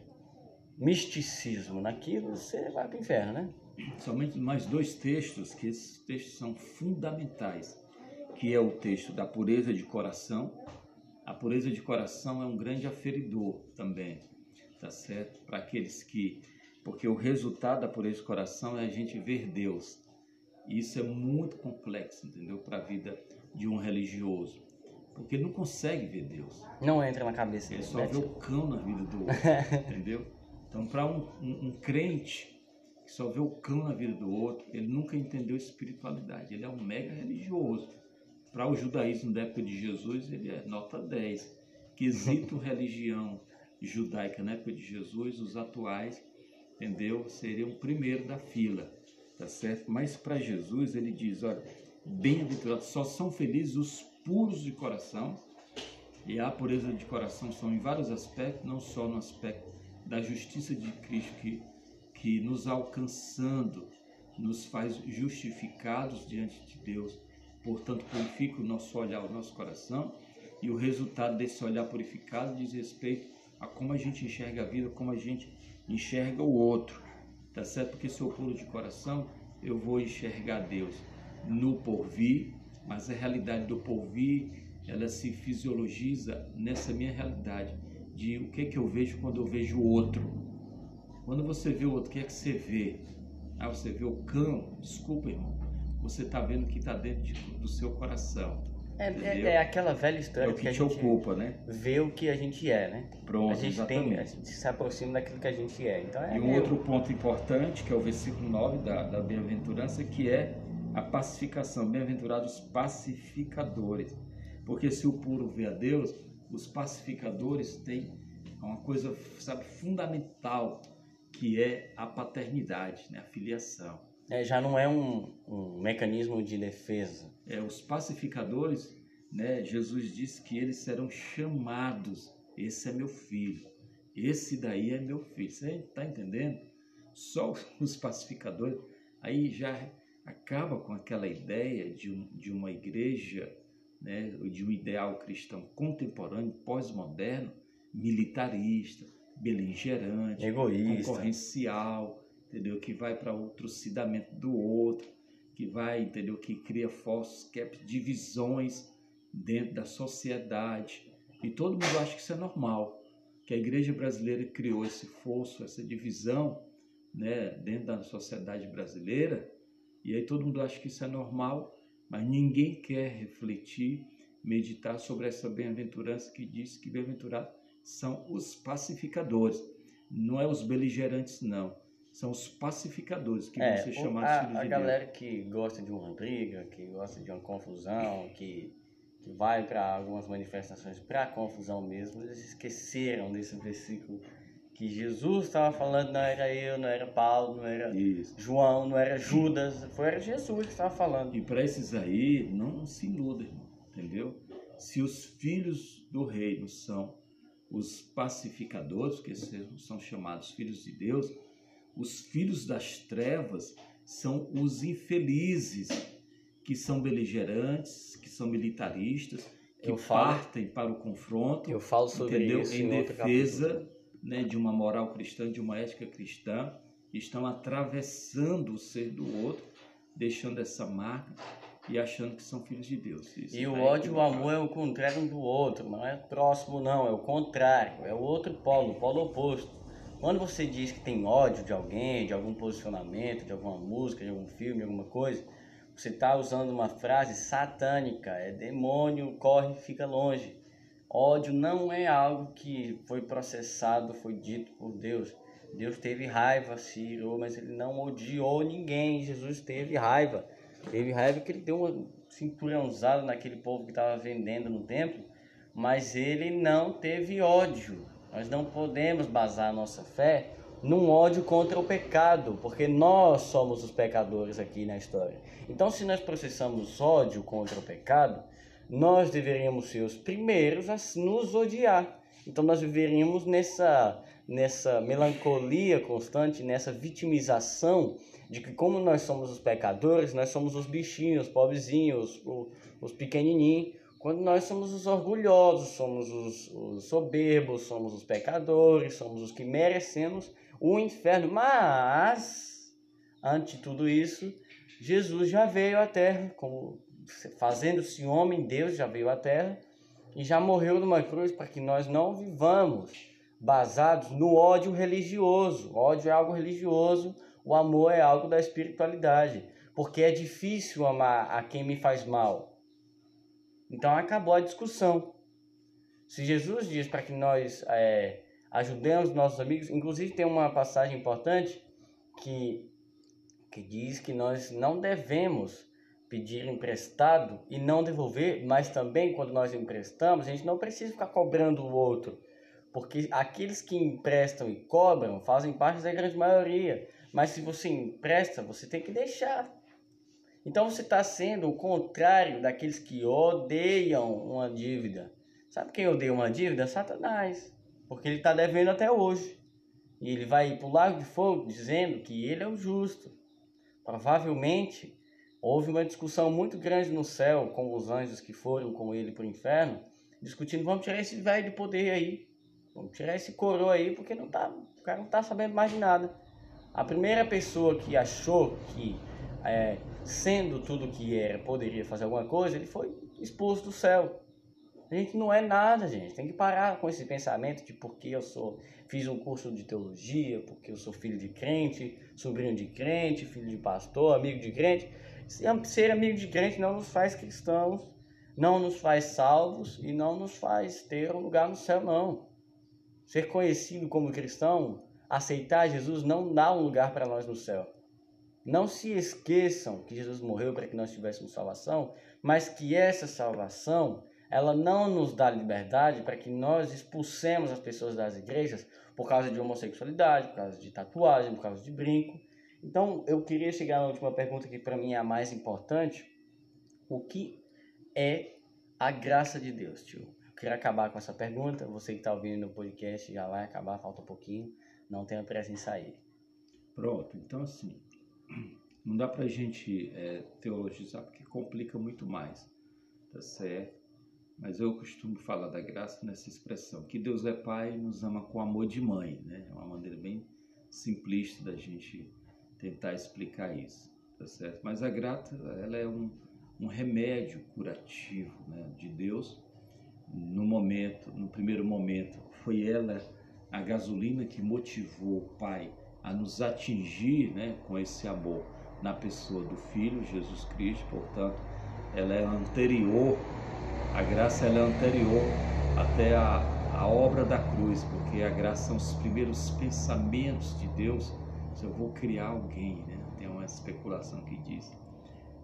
misticismo naquilo, você vai para o inferno, né? Somente mais dois textos, que esses textos são fundamentais, que é o texto da pureza de coração. A pureza de coração é um grande aferidor também, tá certo? Para aqueles que... Porque o resultado da pureza de coração é a gente ver Deus. E isso é muito complexo, entendeu? Para a vida de um religioso. Porque ele não consegue ver Deus. Não entra na cabeça dele. Ele só né? vê o cão na vida do outro, entendeu? Então, para um, um, um, crente que só vê o cão na vida do outro, ele nunca entendeu espiritualidade. Ele é um mega religioso. Para o judaísmo da época de Jesus, ele é nota 10. Quesito religião judaica na época de Jesus, os atuais, entendeu? Seriam o primeiro da fila, tá certo? Mas para Jesus, ele diz: olha, bem-aventurados, só são felizes os puros de coração. E a pureza de coração são em vários aspectos, não só no aspecto da justiça de Cristo que, que nos alcançando nos faz justificados diante de Deus. Portanto, purifica o nosso olhar, o nosso coração. E o resultado desse olhar purificado diz respeito a como a gente enxerga a vida, como a gente enxerga o outro. Tá certo? Porque se eu puro de coração, eu vou enxergar Deus no porvir, mas a realidade do porvir, ela se fisiologiza nessa minha realidade de o que é que eu vejo quando eu vejo o outro. Quando você vê o outro, o que é que você vê? Ah, você vê o cão, desculpa, irmão. Você está vendo o que está dentro de, do seu coração. É, é, é, aquela velha história é o que, que a te gente ocupa, né? vê o que a gente é, né? Pronto, a gente exatamente. tem, a gente se aproxima daquilo que a gente é. Então é e um outro ponto importante, que é o versículo 9 da, da bem-aventurança, que é a pacificação. Bem-aventurados pacificadores. Porque se o puro vê a Deus, os pacificadores têm uma coisa, sabe, fundamental, que é a paternidade, né? a filiação. É, já não é um, um mecanismo de defesa. É, os pacificadores, né? Jesus disse que eles serão chamados. Esse é meu filho. Esse daí é meu filho. Você está entendendo? Só os pacificadores. Aí já acaba com aquela ideia de, um, de uma igreja, né, de um ideal cristão contemporâneo, pós-moderno, militarista, beligerante, egoísta, concorrencial, entendeu? Que vai para o trucidamento do outro, que vai, entendeu? Que cria forças, que divisões dentro da sociedade. E todo mundo acha que isso é normal, que a igreja brasileira criou esse fosso, essa divisão, né, dentro da sociedade brasileira, e aí todo mundo acha que isso é normal, mas ninguém quer refletir, meditar sobre essa bem-aventurança que diz que bem-aventurados são os pacificadores. Não é os beligerantes, não. São os pacificadores que é, vão ser chamados a, filhos a de galera Deus. que gosta de uma briga, que gosta de uma confusão, que, que vai para algumas manifestações para confusão mesmo, eles esqueceram desse versículo que Jesus estava falando, não era eu, não era Paulo, não era Isso. João, não era Judas, foi era Jesus que estava falando. E para esses aí, não se iluda, irmão, entendeu? Se os filhos do reino são os pacificadores, que são chamados filhos de Deus, os filhos das trevas são os infelizes, que são beligerantes, que são militaristas, que Eu falo- partem para o confronto, Eu falo sobre entendeu? isso em outro defesa. Né, de uma moral cristã, de uma ética cristã, que estão atravessando o ser do outro, deixando essa marca e achando que são filhos de Deus. Isso E o tá ódio e o amor é o contrário um do outro, não é próximo não, é o contrário, é o outro polo, o polo oposto. Quando você diz que tem ódio de alguém, de algum posicionamento, de alguma música, de algum filme, de alguma coisa, você está usando uma frase satânica, é demônio, corre, fica longe. Ódio não é algo que foi processado, foi dito por Deus. Deus teve raiva, se irou, mas ele não odiou ninguém. Jesus teve raiva. Teve raiva que ele deu uma cinturãozada naquele povo que estava vendendo no templo, mas ele não teve ódio. Nós não podemos basar nossa fé num ódio contra o pecado, porque nós somos os pecadores aqui na história. Então, se nós processamos ódio contra o pecado, nós deveríamos ser os primeiros a nos odiar. Então, nós viveríamos nessa, nessa melancolia constante, nessa vitimização de que, como nós somos os pecadores, nós somos os bichinhos, os pobrezinhos, os, os pequenininhos, quando nós somos os orgulhosos, somos os, os soberbos, somos os pecadores, somos os que merecemos o inferno. Mas, ante tudo isso, Jesus já veio à terra, como fazendo-se homem, Deus já veio à terra e já morreu numa cruz para que nós não vivamos basados no ódio religioso. O ódio é algo religioso, o amor é algo da espiritualidade, porque é difícil amar a quem me faz mal. Então acabou a discussão. Se Jesus diz para que nós é, ajudemos nossos amigos, inclusive tem uma passagem importante que, que diz que nós não devemos pedir emprestado e não devolver, mas também quando nós emprestamos, a gente não precisa ficar cobrando o outro, porque aqueles que emprestam e cobram fazem parte da grande maioria. Mas se você empresta, você tem que deixar. Então você está sendo o contrário daqueles que odeiam uma dívida. Sabe quem odeia uma dívida? Satanás. Porque ele está devendo até hoje. E ele vai para o lago de fogo dizendo que ele é o justo. Provavelmente houve uma discussão muito grande no céu com os anjos que foram com ele para o inferno, discutindo: vamos tirar esse velho do poder aí. Vamos tirar esse coroa aí, porque não tá, o cara não está sabendo mais de nada. A primeira pessoa que achou que, é, sendo tudo que era, poderia fazer alguma coisa, ele foi expulso do céu. A gente não é nada, gente. Tem que parar com esse pensamento de porque eu sou fiz um curso de teologia, porque eu sou filho de crente, sobrinho de crente, filho de pastor, amigo de crente. Ser amigo de crente não nos faz cristãos, não nos faz salvos e não nos faz ter um lugar no céu, não. Ser conhecido como cristão, aceitar Jesus não dá um lugar para nós no céu. Não se esqueçam que Jesus morreu para que nós tivéssemos salvação, mas que essa salvação ela não nos dá liberdade para que nós expulsemos as pessoas das igrejas por causa de homossexualidade, por causa de tatuagem, por causa de brinco. Então, eu queria chegar na última pergunta que para mim é a mais importante. O que é a graça de Deus, tio? Eu queria acabar com essa pergunta. Você que está ouvindo no podcast já vai acabar, falta um pouquinho. Não tenha pressa em sair. Pronto, então assim, não dá para a gente é, teologizar porque complica muito mais, tá certo? Mas eu costumo falar da graça nessa expressão, que Deus é Pai e nos ama com amor de mãe, né? É uma maneira bem simplista da gente tentar explicar isso, tá certo? Mas a graça, ela é um, um remédio curativo né, de Deus. No momento, no primeiro momento, foi ela a gasolina que motivou o Pai a nos atingir né, com esse amor na pessoa do Filho, Jesus Cristo. Portanto, ela é anterior, a graça ela é anterior até a, a obra da cruz, porque a graça são os primeiros pensamentos de Deus. Se eu vou criar alguém, né? tem uma especulação que diz.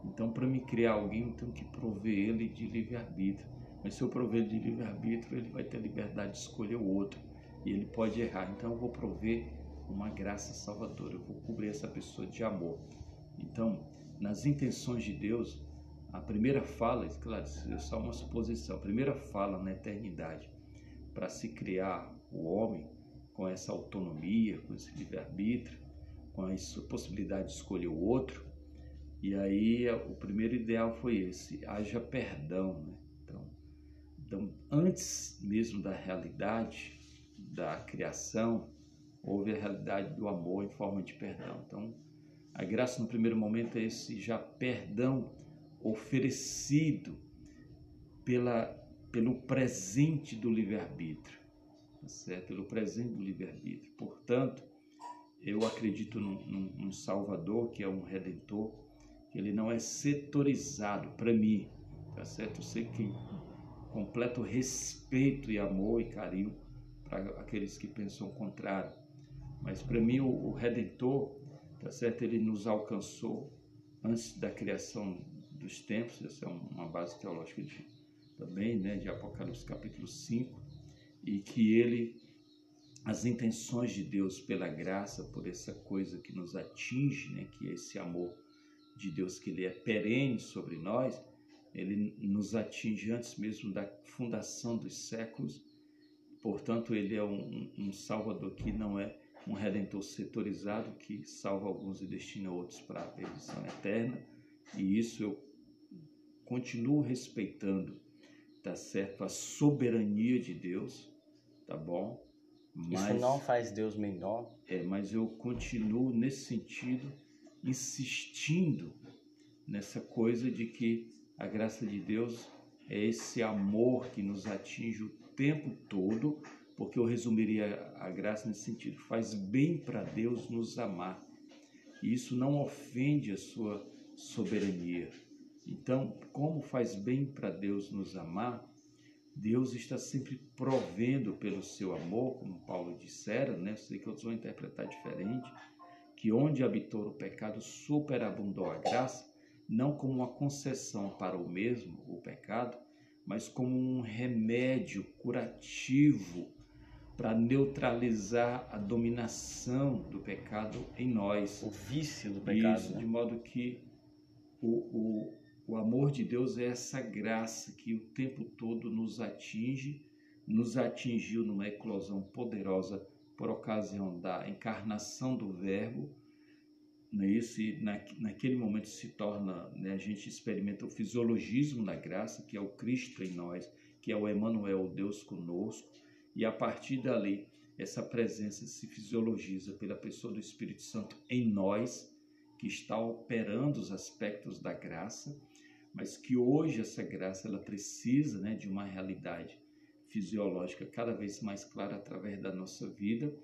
Então, para me criar alguém, eu tenho que prover ele de livre-arbítrio. Mas se eu prover de livre-arbítrio, ele vai ter liberdade de escolher o outro. E ele pode errar. Então, eu vou prover uma graça salvadora. Eu vou cobrir essa pessoa de amor. Então, nas intenções de Deus, a primeira fala, claro, isso é só uma suposição, a primeira fala na eternidade para se criar o homem com essa autonomia, com esse livre-arbítrio, com a possibilidade de escolher o outro. E aí o primeiro ideal foi esse, haja perdão. Né? Então, então, antes mesmo da realidade da criação, houve a realidade do amor em forma de perdão. Então, a graça no primeiro momento é esse já perdão oferecido pela, pelo presente do livre-arbítrio, tá certo? Pelo presente do livre-arbítrio. Portanto, eu acredito num, num, num, Salvador que é um Redentor, que ele não é setorizado para mim, tá certo? Eu sei que completo respeito e amor e carinho para aqueles que pensam o contrário, mas para mim o, o Redentor tá certo? Ele nos alcançou antes da criação dos tempos, essa é uma base teológica de, também, né, de Apocalipse capítulo 5, e que ele, as intenções de Deus pela graça, por essa coisa que nos atinge, né, que é esse amor de Deus que ele é perene sobre nós, ele nos atinge antes mesmo da fundação dos séculos, portanto ele é um, um Salvador que não é um redentor setorizado que salva alguns e destina outros para a perdição eterna. E isso eu continuo respeitando, tá certo? A soberania de Deus, tá bom? Mas, isso não faz Deus menor? É, mas eu continuo nesse sentido insistindo nessa coisa de que a graça de Deus é esse amor que nos atinge o tempo todo, porque eu resumiria a graça nesse sentido: faz bem para Deus nos amar. E isso não ofende a sua soberania. Então, como faz bem para Deus nos amar, Deus está sempre provendo pelo seu amor, como Paulo dissera, né? Eu sei que outros vão interpretar diferente, que onde habitou o pecado superabundou a graça, não como uma concessão para o mesmo, o pecado, mas como um remédio curativo para neutralizar a dominação do pecado em nós. O vício do pecado. Isso, né? de modo que o, o, o amor de Deus é essa graça que o tempo todo nos atinge, nos atingiu numa eclosão poderosa por ocasião da encarnação do Verbo. Né? Isso, e na, naquele momento se torna, né, a gente experimenta o fisiologismo da graça, que é o Cristo em nós, que é o Emmanuel, o Deus conosco e a partir dali essa presença se fisiologiza pela pessoa do Espírito Santo em nós, que está operando os aspectos da graça, mas que hoje essa graça ela precisa né, de uma realidade fisiológica cada vez mais clara através da nossa vida.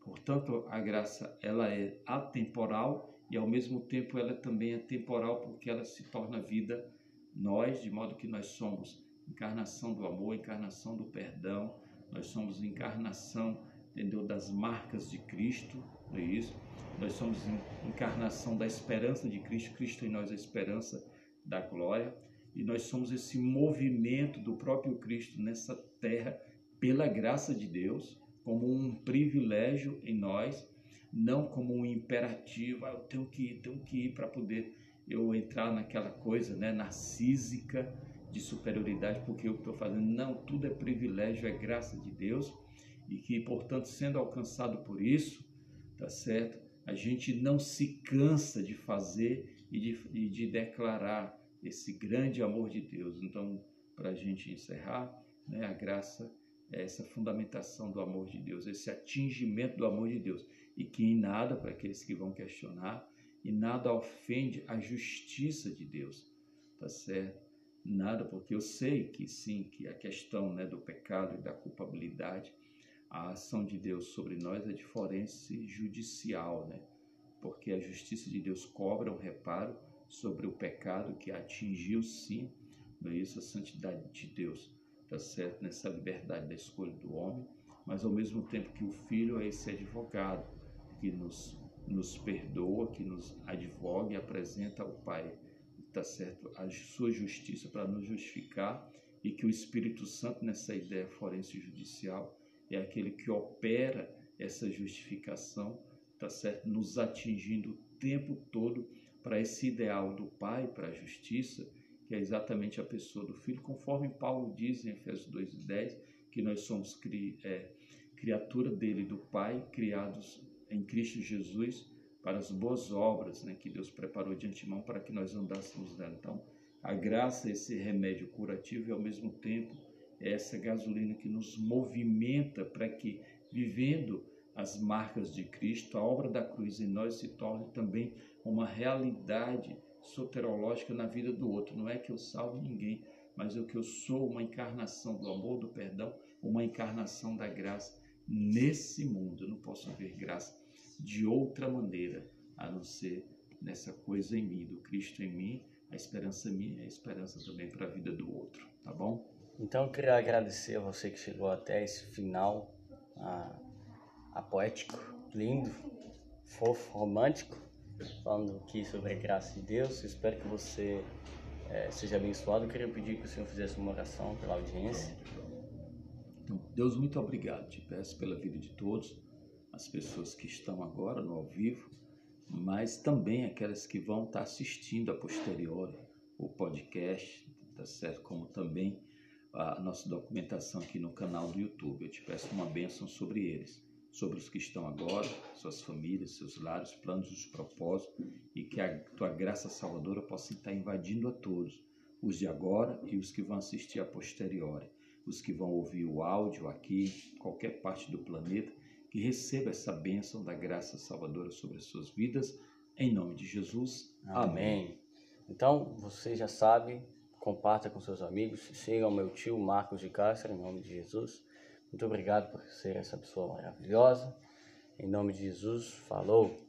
Portanto, a graça ela é atemporal e ao mesmo tempo ela também é temporal porque ela se torna vida nós, de modo que nós somos encarnação do amor, encarnação do perdão, nós somos encarnação, entendeu, das marcas de Cristo, não é isso? Nós somos encarnação da esperança de Cristo, Cristo em nós a esperança da glória, e nós somos esse movimento do próprio Cristo nessa terra pela graça de Deus, como um privilégio em nós, não como um imperativo, ah, eu tenho que ir, tenho que ir para poder eu entrar naquela coisa, né, narcísica, de superioridade porque eu estou fazendo. Não, tudo é privilégio, é graça de Deus e que, portanto, sendo alcançado por isso, tá certo? a gente não se cansa de fazer e de, e de declarar esse grande amor de Deus. Então, para a gente encerrar, né, a graça é essa fundamentação do amor de Deus, esse atingimento do amor de Deus. E que em nada, para aqueles que vão questionar, e nada ofende a justiça de Deus, tá certo? Nada, porque eu sei que sim, que a questão né, do pecado e da culpabilidade, a ação de Deus sobre nós é de forense judicial, né? Porque a justiça de Deus cobra um reparo sobre o pecado que atingiu sim, não é isso? A santidade de Deus, tá certo? Nessa liberdade da escolha do homem, mas ao mesmo tempo que o Filho é esse advogado que nos, nos perdoa, que nos advoga e apresenta ao Pai, tá certo? A sua justiça para nos justificar e que o Espírito Santo, nessa ideia forense judicial, é aquele que opera essa justificação, tá certo? Nos atingindo o tempo todo para esse ideal do Pai, para a justiça, que é exatamente a pessoa do Filho, conforme Paulo diz em Efésios 2,10, que nós somos cri, é, criatura dele, do Pai, criados em Cristo Jesus para as boas obras né, que Deus preparou de antemão para que nós andássemos nela. Então, a graça é esse remédio curativo e, ao mesmo tempo, é essa gasolina que nos movimenta para que, vivendo as marcas de Cristo, a obra da cruz em nós se torne também uma realidade soterológica na vida do outro. Não é que eu salve ninguém, mas é que eu sou uma encarnação do amor, do perdão, uma encarnação da graça nesse mundo. Eu não posso ver graça de outra maneira a não ser nessa coisa em mim, do Cristo em mim, a esperança minha, a esperança também para a vida do outro, tá bom? Então eu queria agradecer a você que chegou até esse final, a, a poético, lindo, fofo, romântico falando aqui sobre a graça de Deus. espero que você é, seja abençoado. Eu queria pedir que o Senhor fizesse uma oração pela audiência. Então, Deus, muito obrigado. Te peço pela vida de todos, as pessoas que estão agora no ao vivo, mas também aquelas que vão estar assistindo a posteriori o podcast, tá certo? Como também a nossa documentação aqui no canal do YouTube. Eu te peço uma bênção sobre eles sobre os que estão agora, suas famílias, seus lares, planos, os propósitos, e que a tua graça salvadora possa estar invadindo a todos, os de agora e os que vão assistir a posteriori, os que vão ouvir o áudio aqui, qualquer parte do planeta, que receba essa bênção da graça salvadora sobre as suas vidas, em nome de Jesus. Amém. Amém. Então, você já sabe, comparta com seus amigos, siga o meu tio Marcos de Castro, em nome de Jesus. Muito obrigado por ser essa pessoa maravilhosa. Em nome de Jesus, falou.